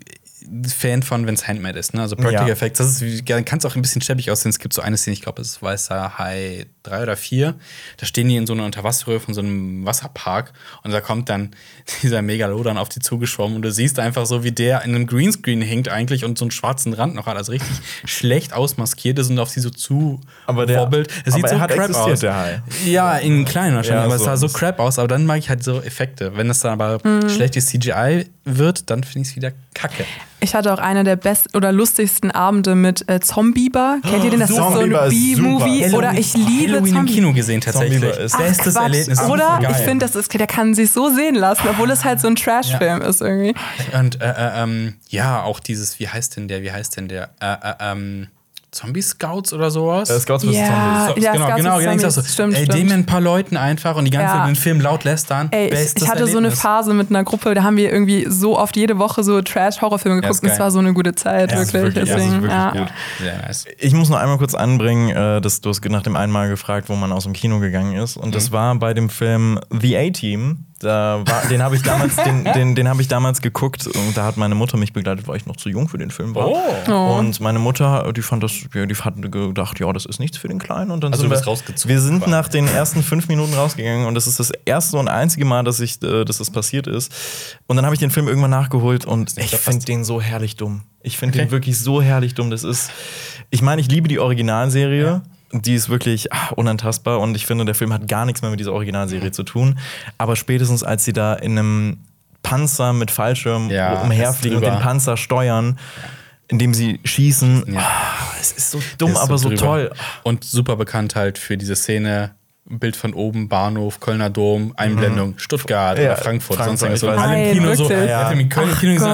Fan von, wenn es Handmade ist, ne? Also Practical Ja. Effects, das ist, wie- kann es auch ein bisschen schäbig aussehen. Es gibt so eine Szene, ich glaube, es ist Weißer Hai 3 oder 4. Da stehen die in so einer Unterwasserröhre von so einem Wasserpark und da kommt dann dieser Megalodon auf die zugeschwommen und du siehst einfach so, wie der in einem Greenscreen hängt eigentlich und so einen schwarzen Rand noch hat, also richtig schlecht ausmaskiert ist und auf sie so zu Aber der- wobbelt. Es sieht aber so er hat crap existiert, aus. der Hai. Ja, in klein wahrscheinlich, Ja, aber es so sah so crap aus. Aber dann mag ich halt so Effekte. Wenn das dann aber Mhm. schlechtes CGI wird, dann finde ich es wieder kacke. Ich hatte auch einer der besten oder lustigsten Abende mit äh, Zombieber. Kennt ihr den? Das ist so Zombieber ein B-Movie. Oder ich liebe Halloween im Zombie. Kino gesehen tatsächlich. Zombie ist- Ach, Bestes Quatsch. Erlebnis. Oder? Ich finde, das ist, der kann sich so sehen lassen, obwohl es halt so ein Trash-Film ist irgendwie. Und äh, äh, ähm, ja, auch dieses, wie heißt denn der, wie heißt denn der? Äh, äh, ähm, Zombie Scouts oder sowas? äh, Scouts vs. Ja. Zombies. ja, genau, Scouts genau, genau. so, Zombies. Stimmt, ey, dem ein paar Leuten einfach und die ganze Ja. Zeit den Film laut lästern. Ey, ich, Bestes ich hatte so eine Erlebnis. Phase mit einer Gruppe, da haben wir irgendwie so oft jede Woche so Trash-Horrorfilme Ja, geguckt ist und es war so eine gute Zeit, Ja, ist wirklich. wirklich- ja, Deswegen, wirklich ja. gut. Sehr nice. Ich muss noch einmal kurz anbringen, äh, dass du hast nach dem einen Mal gefragt, wo man aus dem Kino gegangen ist. Und Mhm. das war bei dem Film The A-Team. Da war, den habe ich damals, den, den, den ich damals geguckt und da hat meine Mutter mich begleitet, weil ich noch zu jung für den Film war. Oh. Und meine Mutter, die fand das, ja, die hat gedacht, ja, das ist nichts für den Kleinen. Und dann Also sind du bist wir, rausgezogen wir sind quasi. nach den ersten fünf Minuten rausgegangen und das ist das erste und einzige Mal, dass ich, äh, dass das passiert ist. Und dann habe ich den Film irgendwann nachgeholt und ich finde den so herrlich dumm. Ich finde Okay. den wirklich so herrlich dumm. Das ist, ich meine, ich liebe die Originalserie. Die ist wirklich ah, unantastbar und ich finde, der Film hat gar nichts mehr mit dieser Originalserie zu tun. Aber spätestens als sie da in einem Panzer mit Fallschirm Ja, umherfliegen und den. Panzer steuern, indem sie schießen, Ja. ah, es ist so dumm, Ist aber so drüber. toll. Und super bekannt halt für diese Szene. Bild von oben, Bahnhof, Kölner Dom, Einblendung, Stuttgart Mhm. Ja, oder Frankfurt, Frankfurt, sonst irgendwas. So alle im Kino so, ja. im Köln im Kino so,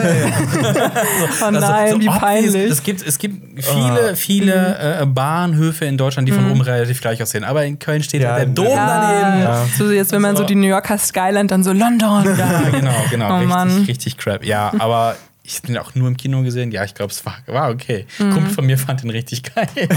hey. Oh nein, wie obvious. peinlich. Es gibt, es gibt viele, viele äh, Bahnhöfe in Deutschland, die von oben relativ gleich aussehen. Aber in Köln steht Ja, halt der Dom ja. daneben. Ja. So jetzt, wenn man so die New Yorker Skyline, dann so London. Ja, genau, genau. Oh richtig, Mann. richtig crap. Ja, aber ich habe den auch nur im Kino gesehen. Ja, ich glaube, es war, war okay. Mhm. Kumpel von mir fand den richtig geil.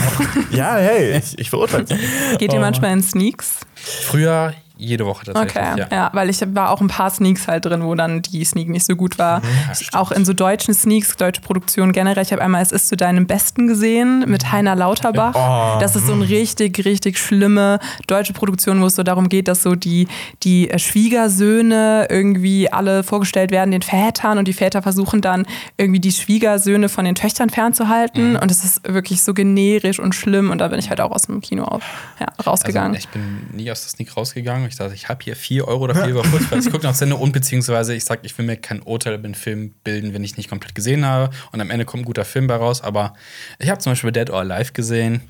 Ja, hey, ich, ich verurteile es. Geht ihr manchmal in Sneaks? Früher jede Woche tatsächlich. Okay, ja. ja. weil ich war auch ein paar Sneaks halt drin, wo dann die Sneak nicht so gut war. stimmt. auch in so deutschen Sneaks, deutsche Produktionen generell. Ich habe einmal Es ist zu deinem Besten gesehen mit Heiner Lauterbach. Oh, das ist so eine richtig, richtig schlimme deutsche Produktion, wo es so darum geht, dass so die, die äh, Schwiegersöhne irgendwie alle vorgestellt werden den Vätern und die Väter versuchen dann irgendwie die Schwiegersöhne von den Töchtern fernzuhalten. Und es ist wirklich so generisch und schlimm. Und da bin ich halt auch aus dem Kino auf, ja, rausgegangen. Also, ich bin nie aus der Sneak rausgegangen. Ich dachte, ich habe hier 4 Euro dafür über Fußball. Ich gucke noch Sende und beziehungsweise ich sage, ich will mir kein Urteil über den Film bilden, wenn ich nicht komplett gesehen habe. Und am Ende kommt ein guter Film bei raus. Aber ich habe zum Beispiel Dead or Alive gesehen.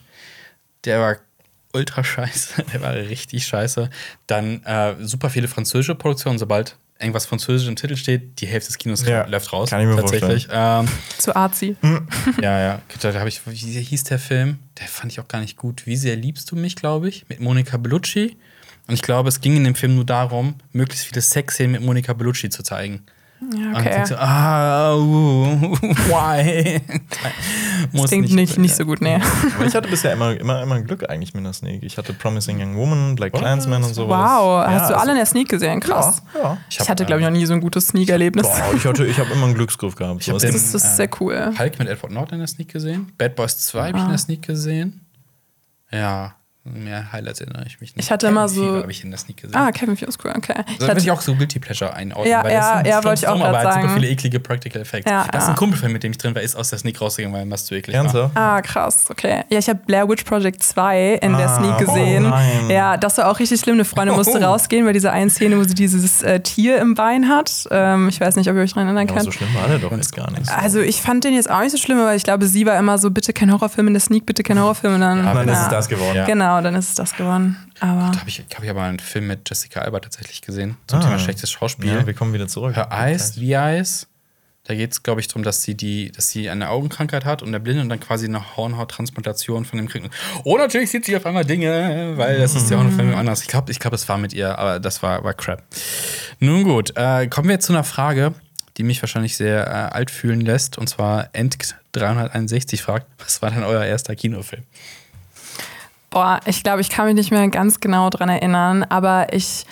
Der war ultra scheiße. Der war richtig scheiße. Dann äh, super viele französische Produktionen. Sobald irgendwas französisch im Titel steht, die Hälfte des Kinos Ja, läuft raus. kann ich mir tatsächlich. Ähm, Zu arzi. ja, ja. Da habe ich, wie hieß der Film? Der fand ich auch gar nicht gut. Wie sehr liebst du mich, glaube ich, mit Monika Bellucci. Und ich glaube, es ging in dem Film nur darum, möglichst viele Sexszenen mit Monika Bellucci zu zeigen. Ja, Und ich okay. so, ah, uh, why? Muss Das klingt nicht, nicht so gut, nee. Aber ich hatte bisher immer, immer, immer Glück eigentlich mit der Snake. Ich hatte Promising Young Woman, Black Clansman und sowas. Wow, hast Ja, du alle in also- der Sneak gesehen? Krass. Ja, ja. Ich, hatte, glaube ich, noch nie so ein gutes Sneak-Erlebnis. Ich, hatte, ich habe immer einen Glücksgriff gehabt. hab So, den- es Das ist sehr cool. Hulk mit Edward Norton in der Sneak gesehen. Bad Boys 2 habe ich in der Sneak gesehen. Ja, mehr Highlights erinnere ich mich nicht. Ich hatte immer Cabin so- Fever habe ich in der Sneak gesehen. Ah, Kevin Feige ist cool, okay. Ich Da würde hatte, ich auch so Guilty Pleasure einordnen. Ja, weil ja, das ja, wollte ich auch aber halt super sagen. viele eklige Practical Effects. Ja, das ist ja. ein Kumpel von mir, mit dem ich drin war, ist aus der Sneak rausgegangen, weil das zu eklig war. Ernsthaft? Ah, krass, okay. Ja, ich habe Blair Witch Project 2 in der Ah, Sneak oh gesehen. nein. ja, das war auch richtig schlimm. Eine Freundin musste Oh. rausgehen bei dieser einen Szene, wo sie dieses äh, Tier im Bein hat. Ähm, ich weiß nicht, ob ihr euch daran erinnern könnt. so schlimm war der doch jetzt gar nicht. Also ich fand den jetzt auch nicht so schlimm, aber ich glaube, sie war immer so, bitte kein Horrorfilm in der Sneak, bitte kein Horrorfilm. Und dann, Und dann ist ja. es das geworden. Ja. Genau, dann ist es das geworden. Aber Habe ich, hab ich aber einen Film mit Jessica Alba tatsächlich gesehen, zum Ah. Thema schlechtes Schauspiel. Ja, wir kommen wieder zurück. Her Eyes, The Eyes. Da geht es, glaube ich, darum, dass sie, die, dass sie eine Augenkrankheit hat und der Blinde und dann quasi eine Hornhauttransplantation von dem kriegt. Oh, natürlich sieht sie auf einmal Dinge, weil das ist ja auch noch Film anders. Ich glaube, ich glaub, es war mit ihr, aber das war, war crap. Nun gut, äh, kommen wir jetzt zu einer Frage, die mich wahrscheinlich sehr äh, alt fühlen lässt. Und zwar End361 fragt, was war denn euer erster Kinofilm? Boah, ich glaube, ich kann mich nicht mehr ganz genau dran erinnern, aber ich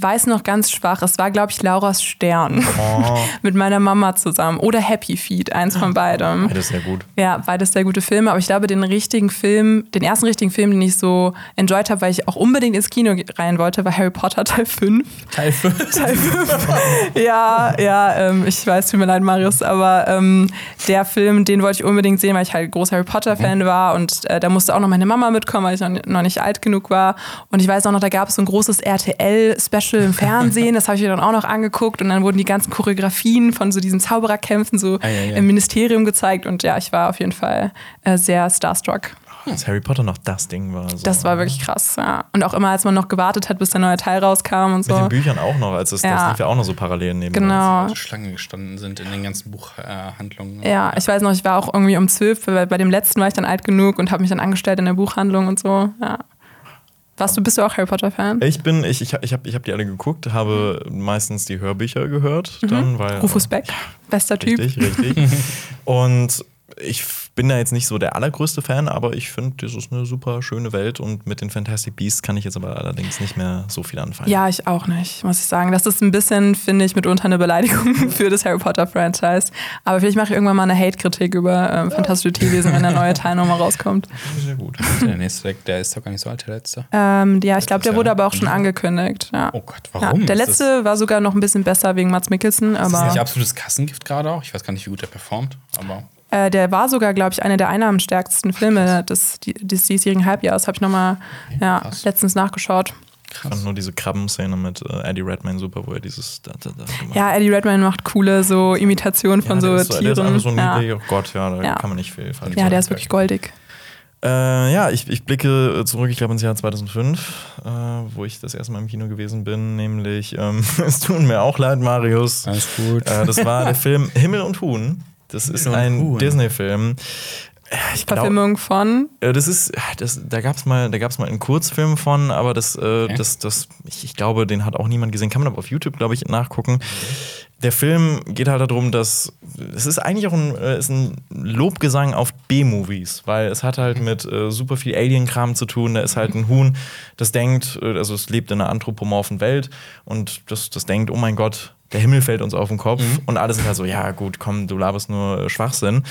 weiß noch ganz schwach. Es war, glaube ich, Lauras Stern Oh. mit meiner Mama zusammen. Oder Happy Feet, eins von beidem. Beides sehr gut. Ja, beides sehr gute Filme. Aber ich glaube, den richtigen Film, den ersten richtigen Film, den ich so enjoyed habe, weil ich auch unbedingt ins Kino rein wollte, war Harry Potter Teil 5. Teil 5. Teil 5. ja, ja, ähm, ich weiß, tut mir leid, Marius, aber ähm, der Film, den wollte ich unbedingt sehen, weil ich halt großer Harry Potter-Fan war und äh, da musste auch noch meine Mama mitkommen, weil ich noch nicht alt genug war. Und ich weiß auch noch, da gab es so ein großes RTL-Special im Fernsehen, das habe ich mir dann auch noch angeguckt und dann wurden die ganzen Choreografien von so diesen Zaubererkämpfen so Ah, ja, ja. im Ministerium gezeigt und ja, ich war auf jeden Fall äh, sehr starstruck. Dass Harry Potter noch das Ding war. So. Das war wirklich krass, ja. Und auch immer, als man noch gewartet hat, bis der neue Teil rauskam und Mit so. den Büchern auch noch, als es das Ja. lief ja auch noch so parallel neben Genau. Also Schlange gestanden sind in den ganzen Buchhandlungen. Ja, ich weiß noch, ich war auch irgendwie um zwölf, weil bei dem letzten war ich dann alt genug und habe mich dann angestellt in der Buchhandlung und so. Ja. Warst du, bist du auch Harry Potter-Fan? Ich bin, ich, ich, ich habe ich hab die alle geguckt, habe meistens die Hörbücher gehört, dann, weil. Mhm. Rufus Beck, bester Typ. Richtig, richtig. Und ich bin da jetzt nicht so der allergrößte Fan, aber ich finde, das ist eine super schöne Welt und mit den Fantastic Beasts kann ich jetzt aber allerdings nicht mehr so viel anfangen. Ja, ich auch nicht, muss ich sagen. Das ist ein bisschen, finde ich, mitunter eine Beleidigung für das Harry Potter-Franchise. Aber vielleicht mache ich irgendwann mal eine Hate-Kritik über ähm, Fantastische Tierwesen, wenn der neue Teil nochmal rauskommt. Sehr gut. Der nächste weg, der ist doch gar nicht so alt, der letzte. Ähm, ja, ich glaube, der wurde aber auch schon angekündigt. Ja. Oh Gott, Ja, warum? der Ist letzte war sogar noch ein bisschen besser wegen Mats Mikkelsen, Das, ist das aber nicht absolutes Kassengift gerade auch? Ich weiß gar nicht, wie gut der performt, aber Äh, der war sogar, glaube ich, einer der einnahmenstärksten Filme des, des diesjährigen Halbjahres. Habe ich nochmal ja, Krass. letztens nachgeschaut. Ich fand nur diese Krabbenszene mit äh, Eddie Redmayne super, wo er dieses da, da, da gemacht Ja, Eddie Redmayne macht coole so Imitationen von der so ist, Der ist Tieren. einfach so ja. niedlich, oh Gott, ja, da Ja. kann man nicht viel falsch ja, der ist wirklich goldig. Äh, ja, ich, ich blicke zurück, ich glaube ins Jahr 2005, äh, wo ich das erste Mal im Kino gewesen bin, nämlich, ähm, es tut mir auch leid, Marius. alles gut. Äh, das war der Film Himmel und Huhn. Das ist und ein Huhn. Disney-Film. Ich glaub, Verfilmung von. das ist, das, da gab es mal, da gab's mal einen Kurzfilm von, aber das, äh, das, das, ich, ich glaube, den hat auch niemand gesehen. Kann man aber auf YouTube, glaube ich, nachgucken. Der Film geht halt darum, dass es ist eigentlich auch ein, äh, ist ein Lobgesang auf B-Movies, weil es hat halt mit äh, super viel Alien-Kram zu tun. Da ist halt ein Huhn, das denkt, äh, also es lebt in einer anthropomorphen Welt und das, das denkt, oh mein Gott, der Himmel fällt uns auf den Kopf und alle sind halt so, ja gut, komm, du laberst nur äh, Schwachsinn.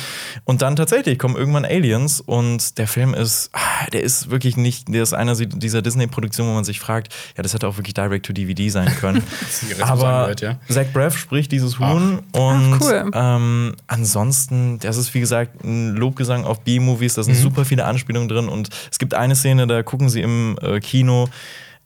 Und dann tatsächlich kommen irgendwann Aliens und der Film ist, ah, der ist wirklich nicht, der ist einer dieser Disney-Produktionen, wo man sich fragt, ja, das hätte auch wirklich Direct-to-DVD sein können. Aber angehört, ja. Zach Braff spricht dieses Huhn und Ach, cool. ähm, ansonsten, das ist wie gesagt ein Lobgesang auf B-Movies, da sind Mhm. super viele Anspielungen drin und es gibt eine Szene, da gucken sie im äh, Kino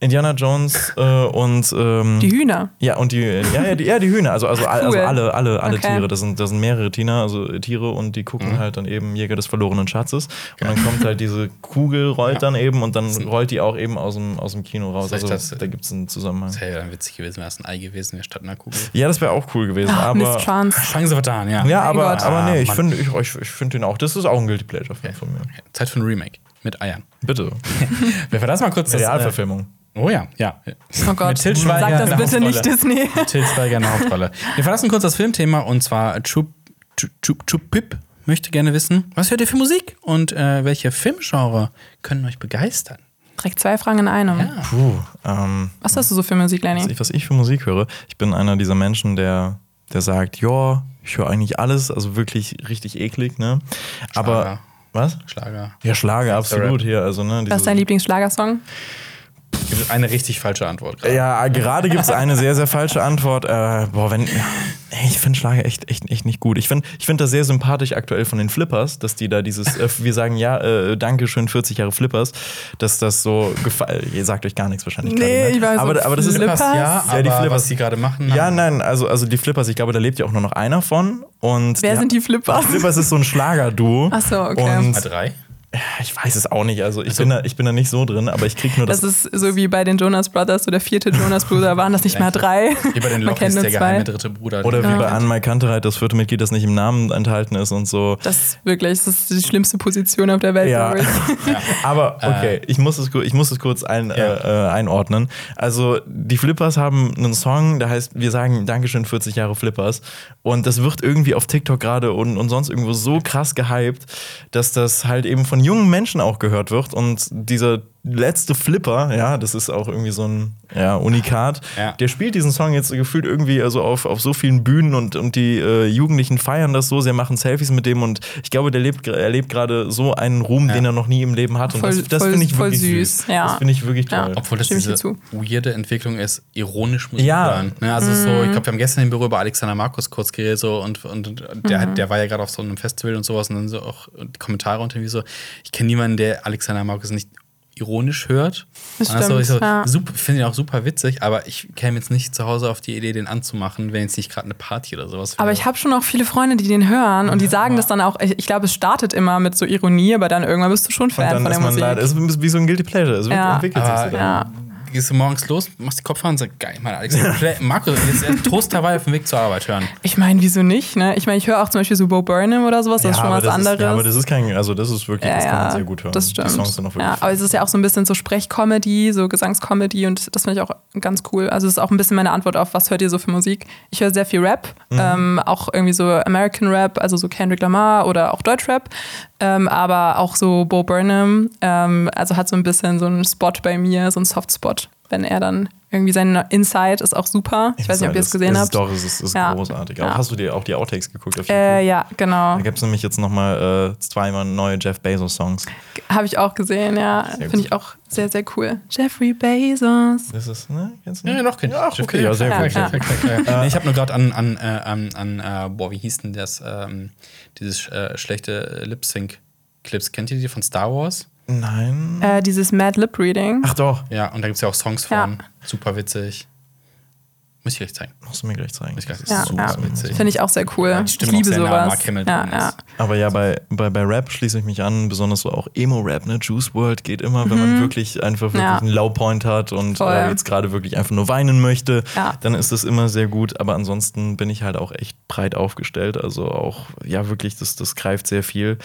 Indiana Jones äh, und ähm, Die Hühner. ja, und die, ja, ja, die, ja, die Hühner, also, also, all- also Cool. alle, alle, alle Okay. Tiere, das sind, das sind mehrere Tiere, also äh, Tiere und die Mhm. gucken halt dann eben Jäger des verlorenen Schatzes. Und dann kommt halt diese Kugel, rollt dann eben und dann rollt die auch eben aus dem, aus dem Kino raus. Vielleicht Also das- da gibt es einen Zusammenhang. Das wäre ja witzig gewesen, wäre es ein Ei gewesen, wäre statt einer Kugel. Ja, das wäre auch cool gewesen, Ach, aber. Miss Chance. Chance vertan, ja. Ja, aber, Gott. aber nee, Ah, ich finde ich, ich, ich find den auch. Das ist auch ein Guilty Pleasure Film von mir. Zeit für ein Remake mit Eiern. Bitte. Wir verlassen mal kurz das. Äh, Realverfilmung. Oh ja, ja. Oh Gott, Mit sag das in der bitte nicht Hauptrolle. Disney. Til Schweiger in der Hauptrolle. Wir verlassen kurz das Filmthema und zwar Chup, Chup, Chup, Chup Pip möchte gerne wissen, was hört ihr für Musik und äh, welche Filmgenre können euch begeistern? Direkt zwei Fragen in einem. Puh. Ähm, Was hast du so für Musik, was, Lenny? ich, was ich für Musik höre. Ich bin einer dieser Menschen, der, der sagt, ja, ich höre eigentlich alles, also wirklich richtig eklig, ne? Aber. Schlager. Was? Schlager. Ja, Schlager, absolut hier. Also, ne, Was ist dein Lieblingsschlagersong? Es eine richtig falsche Antwort. gerade. Ja, gerade gibt es eine sehr, sehr falsche Antwort. Äh, boah, wenn. Ich finde Schlager echt, echt, echt nicht gut. Ich finde ich find das sehr sympathisch aktuell von den Flippers, dass die da dieses, äh, wir sagen ja, äh, danke schön, 40 Jahre Flippers, dass das so gefallen. Ihr sagt euch gar nichts wahrscheinlich. Nee, gerade, ne? ich weiß aber, aber das ist Flippers. ja, Ja, aber die Flippers. was die gerade machen. Ja, haben- nein, also, also die Flippers, ich glaube, da lebt ja auch nur noch einer von. Und Wer sind die Flippers? Flippers ist so ein Schlagerduo. Ach so, okay. Und A3? Ich weiß es auch nicht. Also ich, bin, da, ich bin da nicht so drin, aber ich krieg nur das. Das ist so wie bei den Jonas Brothers, so der vierte Jonas Bruder, waren das nicht mal drei? Wie bei den Lockys, nur der zwei. geheime dritte Bruder. oder wie Ja. bei Anne Kantereit, das vierte Mitglied, das nicht im Namen enthalten ist und so. Das ist wirklich, das ist die schlimmste Position auf der Welt, Ja. ich. Aber okay, ich, muss es, ich muss es kurz ein, Ja. äh, äh, einordnen. Also, die Flippers haben einen Song, der heißt, wir sagen Dankeschön 40 Jahre Flippers. Und das wird irgendwie auf TikTok gerade und, und sonst irgendwo so krass gehypt, dass das halt eben von jungen Menschen auch gehört wird. Und dieser letzte Flipper, ja, das ist auch irgendwie so ein ja, Unikat, Ja. der spielt diesen Song jetzt gefühlt irgendwie also auf, auf so vielen Bühnen und, und die äh, Jugendlichen feiern das so sehr, machen Selfies mit dem und ich glaube, der lebt, er lebt gerade so einen Ruhm, den er noch nie im Leben hat. Und Voll- das, das voll- finde ich voll wirklich süß, süß. ja. Das finde ich wirklich Ja. toll. Obwohl das diese weirde Entwicklung ist, ironisch Musik Ja. hören. Ne, also so, ich glaube, wir haben gestern im Büro über Alexander Markus kurz geredet so, und, und der, Mhm. der war ja gerade auf so einem Festival und sowas und dann so auch die Kommentare unter wie so, ich kenne niemanden, der Alexander Markus nicht ironisch hört. Das stimmt, ich so, ja. super, finde ihn auch super witzig, aber ich käme jetzt nicht zu Hause auf die Idee, den anzumachen, wenn jetzt nicht gerade eine Party oder sowas wäre. Aber ich habe schon auch viele Freunde, die den hören und die sagen das dann auch. Ich, ich glaube, es startet immer mit so Ironie, aber dann irgendwann bist du schon Und Fan dann von der ist man Musik. leider, es ist wie so ein Guilty Pleasure. Es wird- Ja. entwickelt sich so. Dann. Ja. Gehst du morgens los, machst die Kopfhörer und sagst, geil, mein Alexander, Markus, jetzt äh, Toast dabei auf dem Weg zur Arbeit hören. Ich meine, wieso nicht? Ne? Ich meine, ich höre auch zum Beispiel so Bo Burnham oder sowas, das ist schon was das anderes. Ist, ja, aber das ist kein, also das ist wirklich, das Ja, kann man sehr gut hören. Das stimmt. Die Songs sind auch wirklich ja, aber es ist ja auch so ein bisschen so Sprechcomedy, so Gesangscomedy und das finde ich auch ganz cool. Also es ist auch ein bisschen meine Antwort auf, was hört ihr so für Musik? Ich höre sehr viel Rap, Mhm. ähm, auch irgendwie so American Rap, also so Kendrick Lamar oder auch Deutschrap, ähm, aber auch so Bo Burnham, ähm, also hat so ein bisschen so einen Spot bei mir, so einen Softspot, wenn er dann irgendwie sein Inside ist auch super. Ich weiß nicht, ob ihr es gesehen es habt. Ist doch, es ist, ist Ja. großartig. Ja. Aber hast du dir auch die Outtakes geguckt? Auf Äh, ja, genau. Da gibt es nämlich jetzt nochmal äh, zweimal neue Jeff Bezos-Songs. Habe ich auch gesehen, ja. Finde ich auch sehr, sehr cool. Jeffrey Bezos. Das ist, ne? Kennst du Ja, noch kenn ich. Ja, ach, okay, ja, sehr Ja, gut. ja. Klar. Nee, ich habe nur gerade an, an, äh, an, an äh, boah, wie hieß denn das, ähm, dieses äh, schlechte Lip-Sync-Clips. Kennt ihr die von Star Wars? Nein. Äh, dieses Mad Lip Reading. Ach doch, Ja, und da gibt es ja auch Songs Ja. von. Super witzig. Muss ich gleich zeigen. musst du mir gleich zeigen. Muss ich gleich Ja, super ja. witzig. Finde ich auch sehr cool. die ich liebe nah sowas. Mark Hamill ja, ja. ist. Aber ja, bei, bei, bei Rap schließe ich mich an, besonders so auch Emo-Rap, ne? Juice World geht immer, wenn man wirklich einfach wirklich Mhm. Ja. einen Low-Point hat und äh, jetzt gerade wirklich einfach nur weinen möchte, Ja. dann ist das immer sehr gut. Aber ansonsten bin ich halt auch echt breit aufgestellt. Also auch, ja, wirklich, das, das greift sehr viel.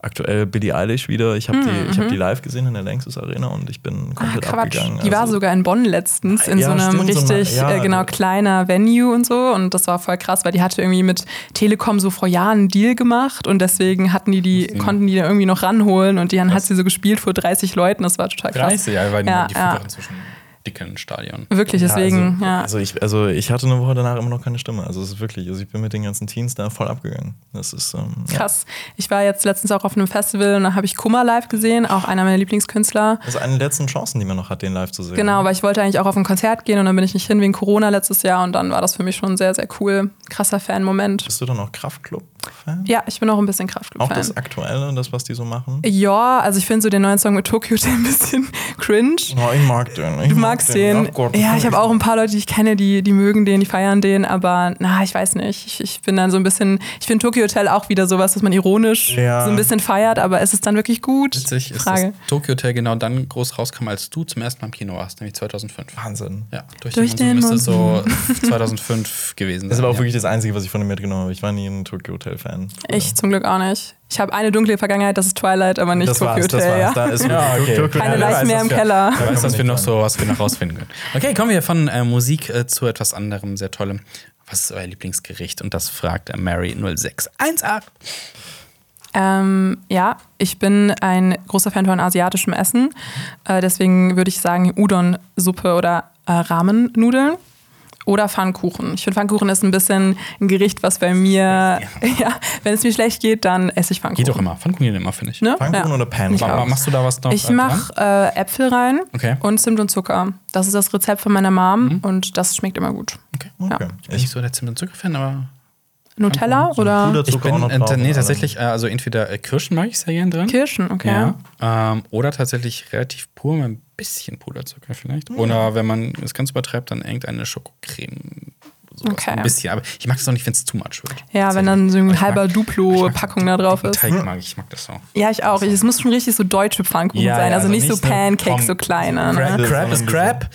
Aktuell Billie Eilish wieder. Ich habe die, ich hab die live gesehen in der Lanxess Arena und ich bin Mhm, Ah, komplett Quatsch. abgegangen. Die war Also- sogar in Bonn letztens in Ja, so einem stimmt, so richtig ja, äh, genau kleiner Venue und so. Und das war voll krass, weil die hatte irgendwie mit Telekom so vor Jahren einen Deal gemacht und deswegen hatten die die, konnten die da irgendwie noch ranholen und dann hat sie so gespielt vor 30 Leuten. Das war total krass. 30, ja, weil Ja, die ja. Fütterin zwischen dicken Stadion. Wirklich, deswegen, also, ja. Also ich, also ich hatte eine Woche danach immer noch keine Stimme. Also es ist wirklich, also ich bin mit den ganzen Teens da voll abgegangen. Das ist ähm, ja. Krass. Ich war jetzt letztens auch auf einem Festival und da habe ich Kummer live gesehen, auch einer meiner Lieblingskünstler. Das ist eine der letzten Chancen, die man noch hat, den live zu sehen. Genau, weil ich wollte eigentlich auch auf ein Konzert gehen und dann bin ich nicht hin wegen Corona letztes Jahr und dann war das für mich schon sehr, sehr cool. Krasser Fan-Moment. Bist du dann auch Ja, ich bin auch ein bisschen Auch Kraftclub-Fan. das Aktuelle, das, was die so machen? Ja, also ich finde so den neuen Song mit Tokyo Hotel ein bisschen cringe. Oh, ich mag den. Ich Du mag magst den. Ach Gott, ja, ich habe auch ein paar Leute, die ich kenne, die, die mögen den, die feiern den, aber na, ich weiß nicht. Ich, ich bin dann so ein bisschen, ich finde Tokyo Hotel auch wieder sowas, dass man ironisch Ja. so ein bisschen feiert, aber ist es dann wirklich gut? Witzig ist, Frage. dass Tokyo Hotel genau dann groß rauskam, als du zum ersten Mal im Kino warst, nämlich 2005. Wahnsinn. Ja, durch, Durch den, den müsste so 2005 gewesen sein. Das ist aber auch ja. wirklich das Einzige, was ich von dem mitgenommen habe. Ich war nie ein Tokyo Hotel-Fan. Ich zum Glück auch nicht. Ich habe eine dunkle Vergangenheit, das ist Twilight, aber nicht das Tokyo das Hotel. war's. ja. Da ist Ja, okay. Keine Leichen mehr im Keller. Wer weiß, was wir noch so, was wir noch rausfinden können. Okay, kommen wir von äh, Musik äh, zu etwas anderem, sehr tollem. Was ist euer Lieblingsgericht? Und das fragt äh, Mary 0618. Ähm, ja, ich bin ein großer Fan von asiatischem Essen. Äh, deswegen würde ich sagen Udon-Suppe oder äh, Ramen-Nudeln. Oder Pfannkuchen. Ich finde, Pfannkuchen ist ein bisschen ein Gericht, was bei mir, ja, wenn es mir schlecht geht, dann esse ich Pfannkuchen. Geht doch immer. Pfannkuchen geht immer, finde ich. Ne? Pfannkuchen Ja. oder Pancakes? Ich auch. Ma- Machst du da was noch? Ich äh, mache äh, Äpfel rein Okay. und Zimt und Zucker. Das ist das Rezept von meiner Mom und das schmeckt immer gut. Okay. Okay. Bin ich so der Zimt- und Zucker-Fan, aber. Nutella oder Puderzucker Ich bin, auch noch äh, drauf nee, tatsächlich, äh, also entweder äh, Kirschen mag ich sehr gern drin. Kirschen, okay. Ja. Ähm, oder tatsächlich relativ pur, mit bisschen Puderzucker vielleicht. Hm. Oder wenn man es ganz übertreibt, dann irgendeine Schokocreme sowas. Okay. Ein bisschen. Aber ich mag das auch nicht, wenn es too much wird. Ja, wenn dann so ein halber Duplo-Packung da drauf ist. Teig mag ich, ich mag das so. Ja, ich auch. Es muss schon richtig so deutsche Pfannkuchen Ja, sein. ja, Also, also nicht so so Pancakes, so kleine. Crab, Ne? Crab ist Crab.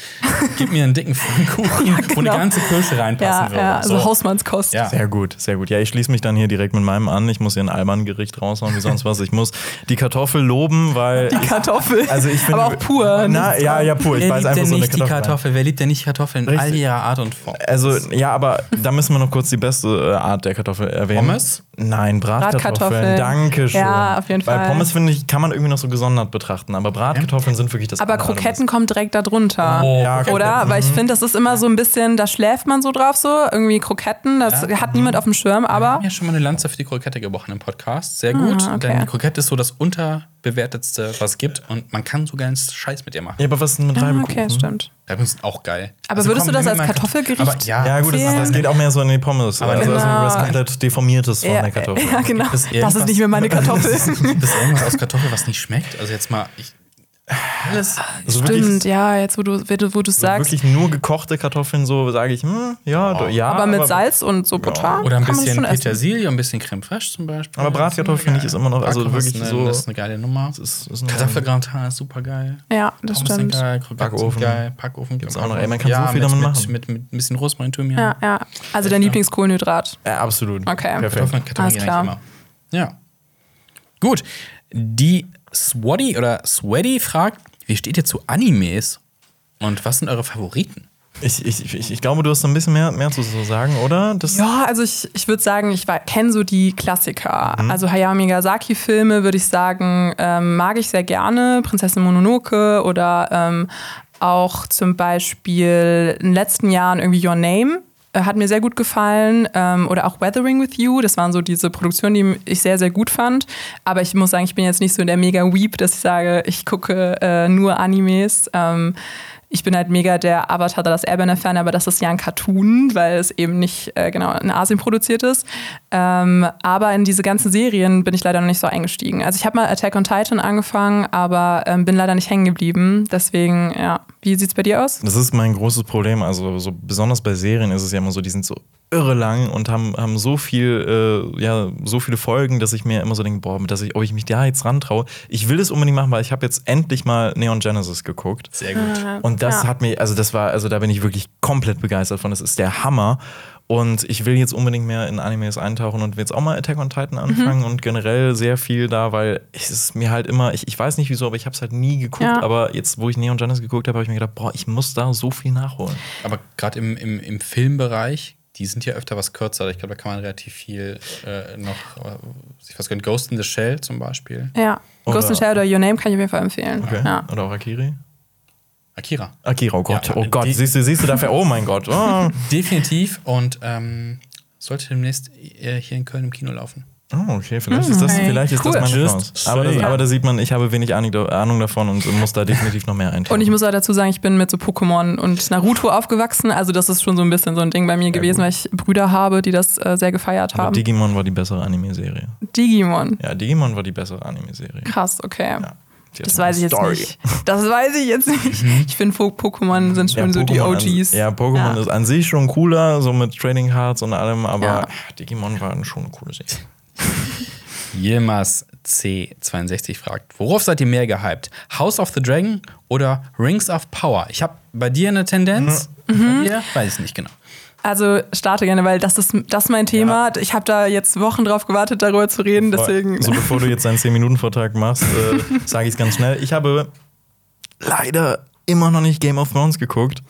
Gib mir einen dicken Pfannkuchen, wo die genau. ganze Kirsche reinpassen Ja, würde. ja, also So. Hausmannskost. Ja. Sehr gut, sehr gut. Ja, ich schließe mich dann hier direkt mit meinem an. Ich muss hier ein Alman-Gericht raushauen, wie sonst was. Ich muss die Kartoffel loben, weil. Die Kartoffel. Also ich finde, Aber auch pur. Na, ja, ja, pur. Ich Wer weiß einfach so eine Kartoffel. Wer liebt denn nicht Kartoffeln in all ihrer Art und Form? Also, ja, aber da müssen wir noch kurz die beste äh, Art der Kartoffel erwähnen. Pommes? Nein, Bratkartoffeln. Bratkartoffeln. Dankeschön. Ja, auf jeden Weil Fall. Pommes, finde ich, kann man irgendwie noch so gesondert betrachten. Aber Bratkartoffeln sind wirklich das Aber Kroketten kommen direkt da drunter. Oh, Ja. Oder? Weil ich finde, das ist immer so ein bisschen, da schläft man so drauf so. Irgendwie Kroketten, das hat niemand auf dem Schirm, Wir aber haben ja schon mal eine Lanze für die Krokette gebrochen im Podcast. Sehr gut. Ah, okay. Denn die Krokette ist so das unterbewertetste, was es gibt. Und man kann sogar einen Scheiß mit ihr machen. Ja, aber was ist denn mit Ah, Reibekuchen? okay, stimmt. Reibekuchen sind auch geil. Aber würdest du das als Kartoffelgericht? Aber ja, Ja, gut, das, das geht auch mehr so in die Pommes. Aber also, also genau. was komplett Deformiertes von der Kartoffel. Ja, genau. Das ist nicht mehr meine Kartoffel. Gibt es irgendwas aus Kartoffel, was nicht schmeckt? Also jetzt mal, ich, alles. Also Stimmt, wirklich, ja, jetzt wo du es wo du's so sagst. wirklich nur gekochte Kartoffeln, so sage ich, hm, ja, do- ja. aber mit Salz und so Butter. Oder ein bisschen schon essen. Petersilie, ein bisschen Creme fraiche zum Beispiel. Aber Bratkartoffeln finde ich ist immer noch, also Bratkartoffeln wirklich ist so. eine, Das ist eine geile Nummer. ist, ist eine- Kartoffelgratin ist super geil. Ja, das Pommes sind stimmt. geil, Kroketten Backofen. sind geil, Backofen Gibt's auch noch. Ey, man kann ja, so viel mit, damit mit, machen. Mit, mit, ein bisschen Rosmarin, Thymian. Ja, ja. Also dein Lieblingskohlenhydrat. Ja, absolut. Okay. Perfekt. Kartoffeln, Kartoffeln Alles klar. Ja. Gut. Die Swatty oder Sweaty fragt, wie steht ihr zu Animes? Und was sind eure Favoriten? Ich, ich, ich, ich glaube, du hast ein bisschen mehr, mehr zu so sagen, oder? Das, Ja, also ich, ich würde sagen, ich kenne so die Klassiker. Also Hayao Miyazaki-Filme würde ich sagen, ähm, mag ich sehr gerne. Prinzessin Mononoke oder ähm, auch zum Beispiel in den letzten Jahren irgendwie Your Name. Äh, Hat mir sehr gut gefallen. Ähm, oder auch Weathering with You. Das waren so diese Produktionen, die ich sehr, sehr gut fand. Aber ich muss sagen, ich bin jetzt nicht so der mega Weep, dass ich sage, ich gucke äh, nur Animes. Ähm, ich bin halt mega der Avatar das Airbender-Fan, aber das ist ja ein Cartoon, weil es eben nicht äh, genau in Asien produziert ist. Ähm, aber in diese ganzen Serien bin ich leider noch nicht so eingestiegen. Also ich habe mal Attack on Titan angefangen, aber ähm, bin leider nicht hängen geblieben. Deswegen, ja. Wie sieht's bei dir aus? Das ist mein großes Problem. Also, so besonders bei Serien ist es ja immer so, die sind so irre lang und haben, haben so viel, äh, ja, so viele Folgen, dass ich mir immer so denke, boah, dass ich, ob ich mich da jetzt rantraue. Ich will das unbedingt machen, weil ich habe jetzt endlich mal Neon Genesis geguckt. Sehr gut. Und das Ja. hat mich, also das war, also da bin ich wirklich komplett begeistert von. Das ist der Hammer. Und ich will jetzt unbedingt mehr in Animes eintauchen und will jetzt auch mal Attack on Titan anfangen und generell sehr viel da, weil es ist mir halt immer, ich, ich weiß nicht wieso, aber ich habe es halt nie geguckt. Ja. Aber jetzt, wo ich Neon Genesis geguckt habe, habe ich mir gedacht, boah, ich muss da so viel nachholen. Aber gerade im, im, im Filmbereich, die sind ja öfter was kürzer. Ich glaube, da kann man relativ viel äh, noch, äh, sich was gönnen. Ghost in the Shell zum Beispiel. Ja. Oder- Ghost in the Shell oder Your Name kann ich auf jeden Fall empfehlen. Okay. Ja. Oder auch Akiri? Akira. Akira, oh Gott, Ja, oh Gott, siehst du, siehst du dafür, oh mein Gott. Oh, Definitiv. Und ähm, sollte demnächst äh, hier in Köln im Kino laufen. oh okay, vielleicht ist das, Hey, vielleicht ist cool. das meine Chance. Aber, das, aber da sieht man, ich habe wenig Ahnung, davon und muss da definitiv noch mehr eintauchen. Und ich muss auch dazu sagen, ich bin mit so Pokémon und Naruto aufgewachsen. Also das ist schon so ein bisschen so ein Ding bei mir gewesen, gut. weil ich Brüder habe, die das äh, sehr gefeiert aber haben. Digimon war die bessere Anime-Serie. Digimon. Ja, Digimon war die bessere Anime-Serie. Krass, okay. Ja. Das weiß ich jetzt Story. nicht. Das weiß ich jetzt nicht. Ich finde, Po- Pokémon sind schon so die OGs. An, ja, Pokémon Ja. ist an sich schon cooler, so mit Trading Cards und allem, aber Ja. Digimon war schon eine coole Serie. Yilmaz C62 fragt, worauf seid ihr mehr gehypt? House of the Dragon oder Rings of Power? Ich habe bei dir eine Tendenz. Mhm. Bei dir? Weiß ich nicht genau. Also starte gerne, weil das ist, das ist mein Thema. Ich habe da jetzt Wochen drauf gewartet, darüber zu reden. Deswegen. So, bevor du jetzt deinen 10-Minuten-Vortrag machst, äh, sage ich es ganz schnell. Ich habe leider immer noch nicht Game of Thrones geguckt.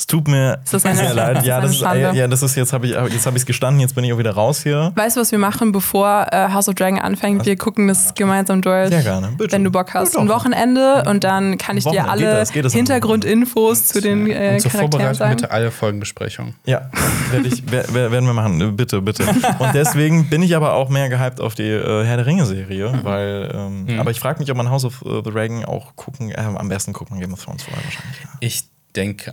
Es tut mir sehr leid. Ja, das ist, Schande? ja, das ist jetzt habe ich jetzt habe ich es gestanden, jetzt bin ich auch wieder raus hier. Weißt du, was wir machen, bevor äh, House of Dragon anfängt? Wir gucken das gemeinsam durch. Sehr gerne, bitte. Wenn du Bock hast. Ein. Wochenende und dann kann ich dir geht alle das? Geht das am Hintergrundinfos zu den äh, Und zur Charakteren Vorbereitung sagen. bitte alle Folgenbesprechungen. Ja, werd ich, wer, wer, werden wir machen. Bitte, bitte. Und deswegen bin ich aber auch mehr gehypt auf die äh, Herr der Ringe-Serie, weil, ähm, aber ich frage mich, ob man House of äh, the Dragon auch gucken, äh, am besten guckt man Game of Thrones vorher wahrscheinlich. Ja. Ich denke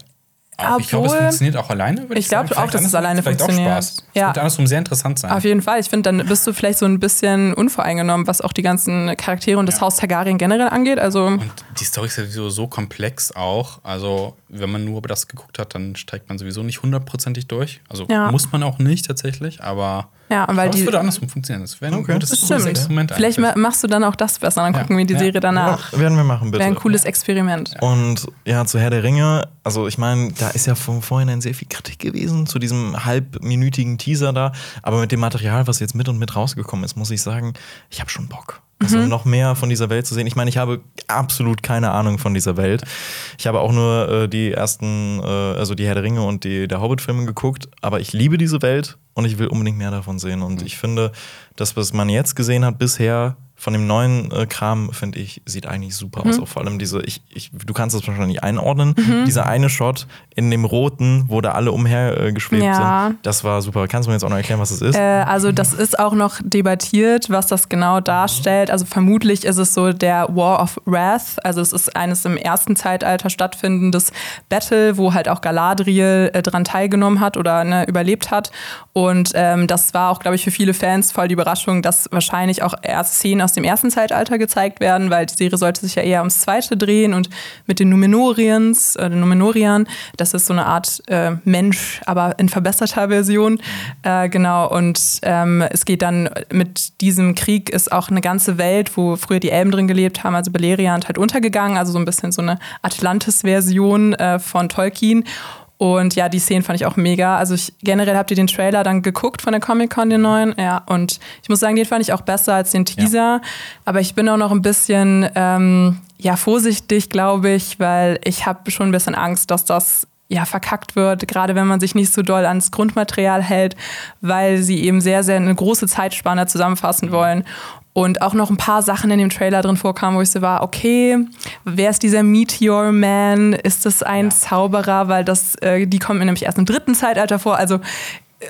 Aber ich glaube, es Obwohl- funktioniert auch alleine. würde Ich glaube auch, dass es Vielleicht alleine vielleicht funktioniert. Auch Spaß. Ja. Es könnte andersrum sehr interessant sein. Auf jeden Fall. Ich finde, dann bist du vielleicht so ein bisschen unvoreingenommen, was auch die ganzen Charaktere und das Haus Targaryen generell angeht. Also Und die Story ist ja sowieso so komplex auch. Also, wenn man nur das geguckt hat, dann steigt man sowieso nicht hundertprozentig durch. Also Ja. muss man auch nicht tatsächlich, aber Ja, weil die- es würde andersrum funktionieren. Das wäre ein Okay. gutes, das stimmt. Experiment Vielleicht eigentlich. machst du dann auch das besser. Dann Ja. gucken wir die Ja. Serie danach. Ja, werden wir machen, bitte. Wäre ein cooles Experiment. Und ja, zu Herr der Ringe, also ich meine, da ist ja von vorhinein sehr viel Kritik gewesen zu diesem halbminütigen Teaser da. Aber mit dem Material, was jetzt mit und mit rausgekommen ist, muss ich sagen, ich habe schon Bock. Also noch mehr von dieser Welt zu sehen. Ich meine, ich habe absolut keine Ahnung von dieser Welt. Ich habe auch nur äh, die ersten, äh, also die Herr der Ringe und die der Hobbit-Filme geguckt, aber ich liebe diese Welt und ich will unbedingt mehr davon sehen. Und ich finde, das, was man jetzt gesehen hat bisher, von dem neuen äh, Kram, finde ich, sieht eigentlich super aus. Auch vor allem diese, ich, ich, du kannst das wahrscheinlich einordnen, dieser eine Shot in dem roten, wo da alle umher äh, Ja. sind. Das war super. Kannst du mir jetzt auch noch erklären, was das ist? Äh, also das ist auch noch debattiert, was das genau darstellt. Also vermutlich ist es so der War of Wrath. Also es ist eines im ersten Zeitalter stattfindendes Battle, wo halt auch Galadriel äh, dran teilgenommen hat oder ne, überlebt hat. Und ähm, das war auch, glaube ich, für viele Fans voll die Überraschung, dass wahrscheinlich auch erst Szenen aus dem ersten Zeitalter gezeigt werden, weil die Serie sollte sich ja eher ums Zweite drehen und mit den Numenorians, äh, den Numenorian, das ist so eine Art äh, Mensch, aber in verbesserter Version. Äh, genau, und ähm, es geht dann mit diesem Krieg ist auch eine ganze Welt, wo früher die Elben drin gelebt haben, also Beleriand, halt untergegangen, also so ein bisschen so eine Atlantis-Version äh, von Tolkien. Und ja, die Szenen fand ich auch mega. Also ich, generell habt ihr den Trailer dann geguckt von der Comic-Con, den neuen? Ja, und ich muss sagen, den fand ich auch besser als den Teaser. Aber ich bin auch noch ein bisschen ähm, ja, vorsichtig, glaube ich, weil ich habe schon ein bisschen Angst, dass das ja, verkackt wird, gerade wenn man sich nicht so doll ans Grundmaterial hält, weil sie eben sehr, sehr eine große Zeitspanne zusammenfassen wollen. Und auch noch ein paar Sachen in dem Trailer drin vorkamen, wo ich so war, okay, wer ist dieser Meteor Man? Ist das ein Zauberer? Weil das, äh, die kommen mir nämlich erst im dritten Zeitalter vor. Also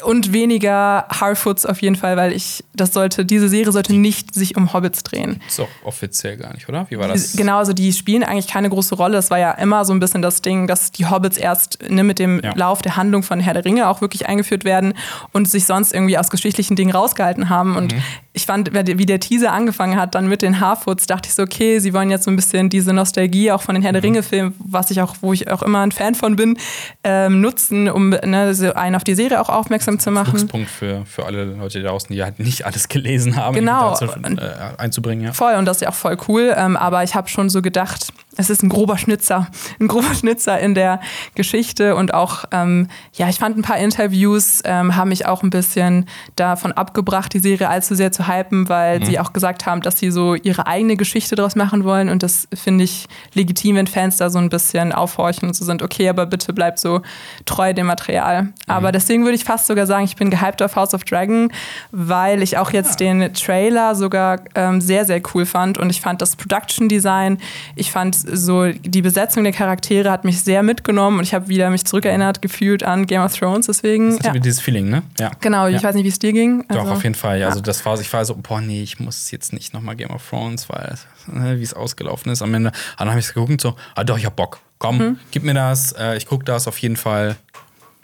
und weniger Harfoots auf jeden Fall, weil ich, das sollte, diese Serie sollte nicht sich um Hobbits drehen. Ist doch offiziell gar nicht, oder? Wie war das? Genau, also die spielen eigentlich keine große Rolle. Das war ja immer so ein bisschen das Ding, dass die Hobbits erst ne, mit dem Ja. Lauf der Handlung von Herr der Ringe auch wirklich eingeführt werden und sich sonst irgendwie aus geschichtlichen Dingen rausgehalten haben. Und Mhm. ich fand, wie der Teaser angefangen hat, dann mit den Harfoots, dachte ich so, okay, sie wollen jetzt so ein bisschen diese Nostalgie auch von den Herr Mhm. der Ringe-Filmen, was ich auch, wo ich auch immer ein Fan von bin, ähm, nutzen, um ne, so einen auf die Serie auch aufmerksam zu machen. Fluxpunkt für, für alle Leute da draußen, die halt nicht alles gelesen haben, Genau. dazu, äh, einzubringen. Ja. Voll, und das ist ja auch voll cool. Ähm, aber ich habe schon so gedacht, es ist ein grober Schnitzer. Ein grober Schnitzer in der Geschichte. Und auch, ähm, ja, ich fand ein paar Interviews, ähm, haben mich auch ein bisschen davon abgebracht, die Serie allzu sehr zu hypen, weil sie auch gesagt haben, dass sie so ihre eigene Geschichte daraus machen wollen. Und das finde ich legitim, wenn Fans da so ein bisschen aufhorchen und so sind, okay, aber bitte bleibt so treu dem Material. Aber deswegen würde ich fast sogar sagen, ich bin gehypt auf House of Dragon, weil ich auch jetzt den Trailer sogar ähm, sehr, sehr cool fand. Und ich fand das Production Design, ich fand so die Besetzung der Charaktere hat mich sehr mitgenommen und ich habe wieder mich zurückerinnert gefühlt an Game of Thrones. Deswegen, Das ist ja. dieses Feeling, ne? Ja. Genau, ich Ja. weiß nicht, wie es dir ging. Doch, Also- auf jeden Fall. Also das war, ich war so, boah, nee, ich muss jetzt nicht nochmal Game of Thrones, weil, ne, wie es ausgelaufen ist am Ende. Dann habe ich es geguckt so, ah doch, ich hab Bock. Komm, Mhm. gib mir das, äh, ich guck das auf jeden Fall.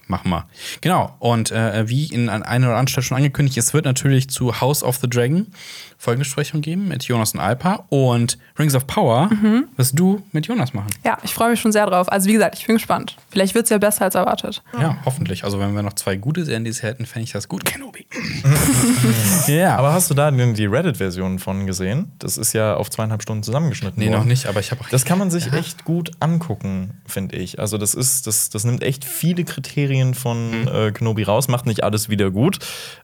Machen wir. Genau. Und äh, wie in einer oder anderen Stelle schon angekündigt, es wird natürlich zu House of the Dragon Folgenbesprechung geben mit Jonas und Alpa. Und Rings of Power Mhm. wirst du mit Jonas machen. Ja, ich freue mich schon sehr drauf. Also wie gesagt, ich bin gespannt. Vielleicht wird es ja besser als erwartet. Ja, hoffentlich. Also wenn wir noch zwei gute Serien dieses Jahr hätten, fände ich das gut. Kenobi. ja. Aber hast du da denn die Reddit-Version von gesehen? Das ist ja auf zweieinhalb Stunden zusammengeschnitten nee, worden. noch nicht, aber ich habe auch Das kann man sich echt gut angucken, finde ich. Also das ist, das, das nimmt echt viele Kriterien von äh, Kenobi raus, macht nicht alles wieder gut,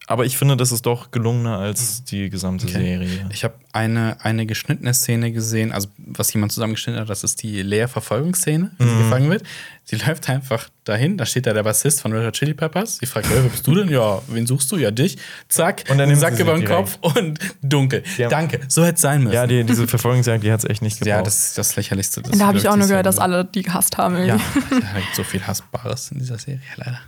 aber ich finde, das ist doch gelungener als die gesamte Serie. Ich habe eine, eine geschnittene Szene gesehen, also was jemand zusammengeschnitten hat, das ist die Leer-Verfolgungsszene, wie sie gefangen wird. Sie läuft einfach dahin, da steht da der Bassist von Red Hot Chili Peppers. Sie fragt, wer bist du denn? Ja, wen suchst du? Ja, dich. Zack, Und dann nimmt Sack sie über den Kopf und dunkel. Danke, so hätte es sein müssen. Ja, die, diese Verfolgungsjagd, die hat es echt nicht gebraucht. ja, das ist das Lächerlichste. Das da habe ich auch nur gehört, dass alle die gehasst haben. ja, da gibt so viel Hassbares in dieser Serie, leider.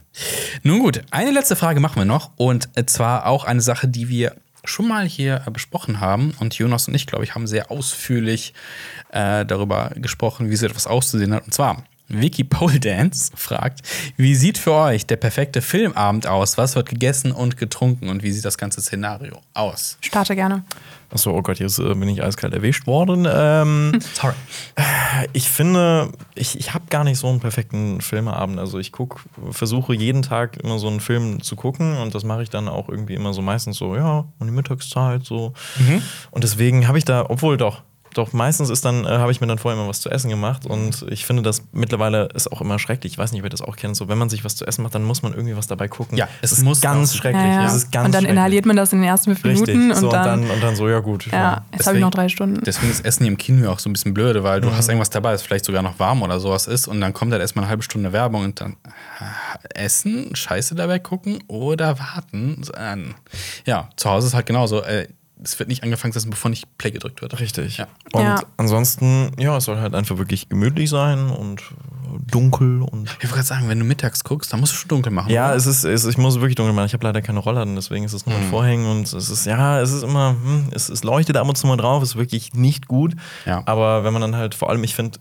Nun gut, eine letzte Frage machen wir noch. Und zwar auch eine Sache, die wir schon mal hier äh, besprochen haben. Und Jonas und ich, glaube ich, haben sehr ausführlich äh, darüber gesprochen, wie so etwas auszusehen hat. Und zwar Vicky Pole Dance fragt, wie sieht für euch der perfekte Filmabend aus? Was wird gegessen und getrunken und wie sieht das ganze Szenario aus? Starte gerne. Achso, oh Gott, jetzt äh, bin ich eiskalt erwischt worden. Ähm, Sorry. ich finde, ich, ich habe gar nicht so einen perfekten Filmeabend. Also ich guck, versuche jeden Tag immer so einen Film zu gucken und das mache ich dann auch irgendwie immer so meistens so, ja, um die Mittagszeit so. Und deswegen habe ich da, obwohl doch, doch meistens ist dann, äh, habe ich mir dann vorher immer was zu essen gemacht und ich finde das mittlerweile ist auch immer schrecklich. Ich weiß nicht, ob ihr das auch kennt. So, wenn man sich was zu essen macht, dann muss man irgendwie was dabei gucken. Ja, es es ist muss ganz auch- schrecklich. Ja, ja. Es ist ganz und dann inhaliert man das in den ersten fünf Richtig. Minuten so, und dann, und dann so, ja gut. ja, jetzt habe ich noch drei Stunden. Deswegen ist Essen hier im Kino auch so ein bisschen blöde, weil du hast irgendwas dabei, das vielleicht sogar noch warm oder sowas ist und dann kommt halt erstmal eine halbe Stunde Werbung und dann äh, essen, Scheiße dabei gucken oder warten. Ähm, Ja, zu Hause ist halt genauso. Äh, es wird nicht angefangen zu essen, bevor nicht Play gedrückt wird. Richtig. Ja. Und Ja. ansonsten, ja, es soll halt einfach wirklich gemütlich sein und dunkel und. Ich wollte gerade sagen, wenn du mittags guckst, dann musst du schon dunkel machen. Ja, oder? es ist, es, ich muss wirklich dunkel machen. Ich habe leider keine Rollladen, deswegen ist es nur mit Vorhängen und es ist, ja, es ist immer, hm, es, es leuchtet ab und zu mal drauf, ist wirklich nicht gut. Ja. Aber wenn man dann halt vor allem, ich finde,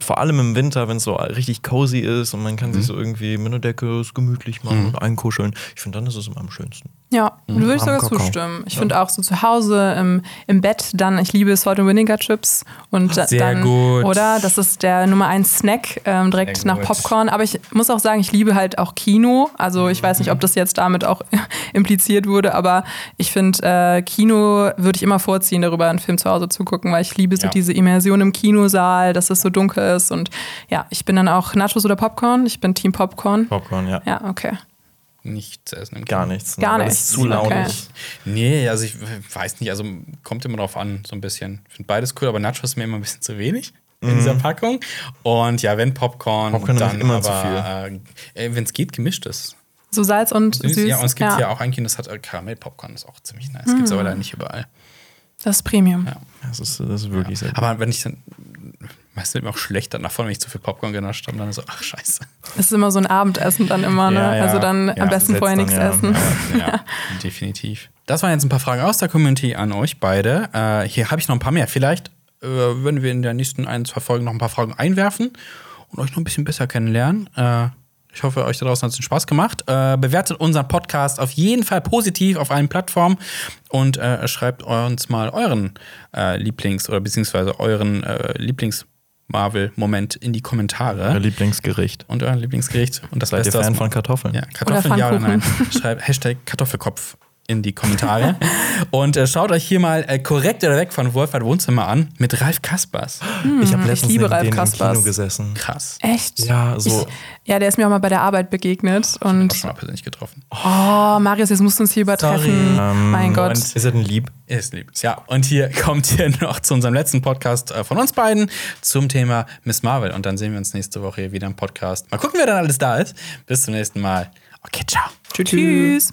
vor allem im Winter, wenn es so richtig cozy ist und man kann sich so irgendwie mit einer Decke gemütlich machen und einkuscheln, ich finde, dann ist es immer am schönsten. Ja, würde ich sogar Kakao. zustimmen. Ich finde auch so zu Hause im, im Bett dann, ich liebe Salt and Vinegar Chips und Sehr dann, gut. oder? Das ist der Nummer eins Snack ähm, direkt Sehr nach gut. Popcorn. Aber ich muss auch sagen, ich liebe halt auch Kino. Also ich weiß nicht, ob das jetzt damit auch impliziert wurde, aber ich finde, äh, Kino würde ich immer vorziehen, darüber einen Film zu Hause zu gucken, weil ich liebe so Ja. diese Immersion im Kinosaal, dass es so dunkel ist und ja, ich bin dann auch Nachos oder Popcorn. Ich bin Team Popcorn. Popcorn, ja. Ja, okay. Nicht zu essen im Gar nichts. Gar weil es nichts. Zu laut Okay. ist. Nee, also ich weiß nicht, also kommt immer drauf an, so ein bisschen. Ich finde beides cool, aber Nachos ist mir immer ein bisschen zu wenig in dieser Packung. Und ja, wenn Popcorn, Mhm. Popcorn dann immer aber, zu Äh, wenn es geht, gemischtes. So Salz und Süß. süß. Ja, und es gibt ja. auch ein Kino, das hat äh, Karamell-Popcorn, ist auch ziemlich nice. Gibt es aber leider nicht überall. Das ist Premium. Ja. Das ist, das ist wirklich sehr gut. Aber wenn ich dann, meistens wird mir auch schlecht danach, wenn ich zu viel Popcorn genascht habe, dann so, ach scheiße. Es ist immer so ein Abendessen dann immer, ne? Ja, ja. Also dann Ja, am besten vorher nichts essen. Ja, definitiv. Das waren jetzt ein paar Fragen aus der Community an euch beide. Äh, hier habe ich noch ein paar mehr. Vielleicht äh, würden wir in der nächsten ein, zwei Folgen noch ein paar Fragen einwerfen und euch noch ein bisschen besser kennenlernen. Äh, ich hoffe, euch da draußen hat es Spaß gemacht. Äh, bewertet unseren Podcast auf jeden Fall positiv auf allen Plattformen und äh, schreibt uns mal euren äh, Lieblings- oder beziehungsweise euren äh, Lieblings-Marvel-Moment in die Kommentare. Euer Lieblingsgericht. und euer Lieblingsgericht. Und das Seid ihr Beste aus- Fan von Kartoffeln? ja, Kartoffeln, ja oder nein. Schreibt Hashtag Kartoffelkopf in die Kommentare. und äh, schaut euch hier mal äh, korrekt oder weg von Wolfhard Wohnzimmer an mit Ralf Kaspers. Ich habe letztens liebe neben Ralf denen im Kaspers. Kino gesessen. Krass. Echt? Ja, so. Ich, ja, der ist mir auch mal bei der Arbeit begegnet. Auch Und schon mal persönlich getroffen. oh, Marius, jetzt musst du uns hier übertreffen. Ähm, mein Gott. und- Ist er denn lieb? Ist lieb. Ja, und hier kommt ihr noch zu unserem letzten Podcast äh, von uns beiden zum Thema Miss Marvel. Und dann sehen wir uns nächste Woche hier wieder im Podcast. Mal gucken, wer dann alles da ist. Bis zum nächsten Mal. Okay, ciao. Tschüss.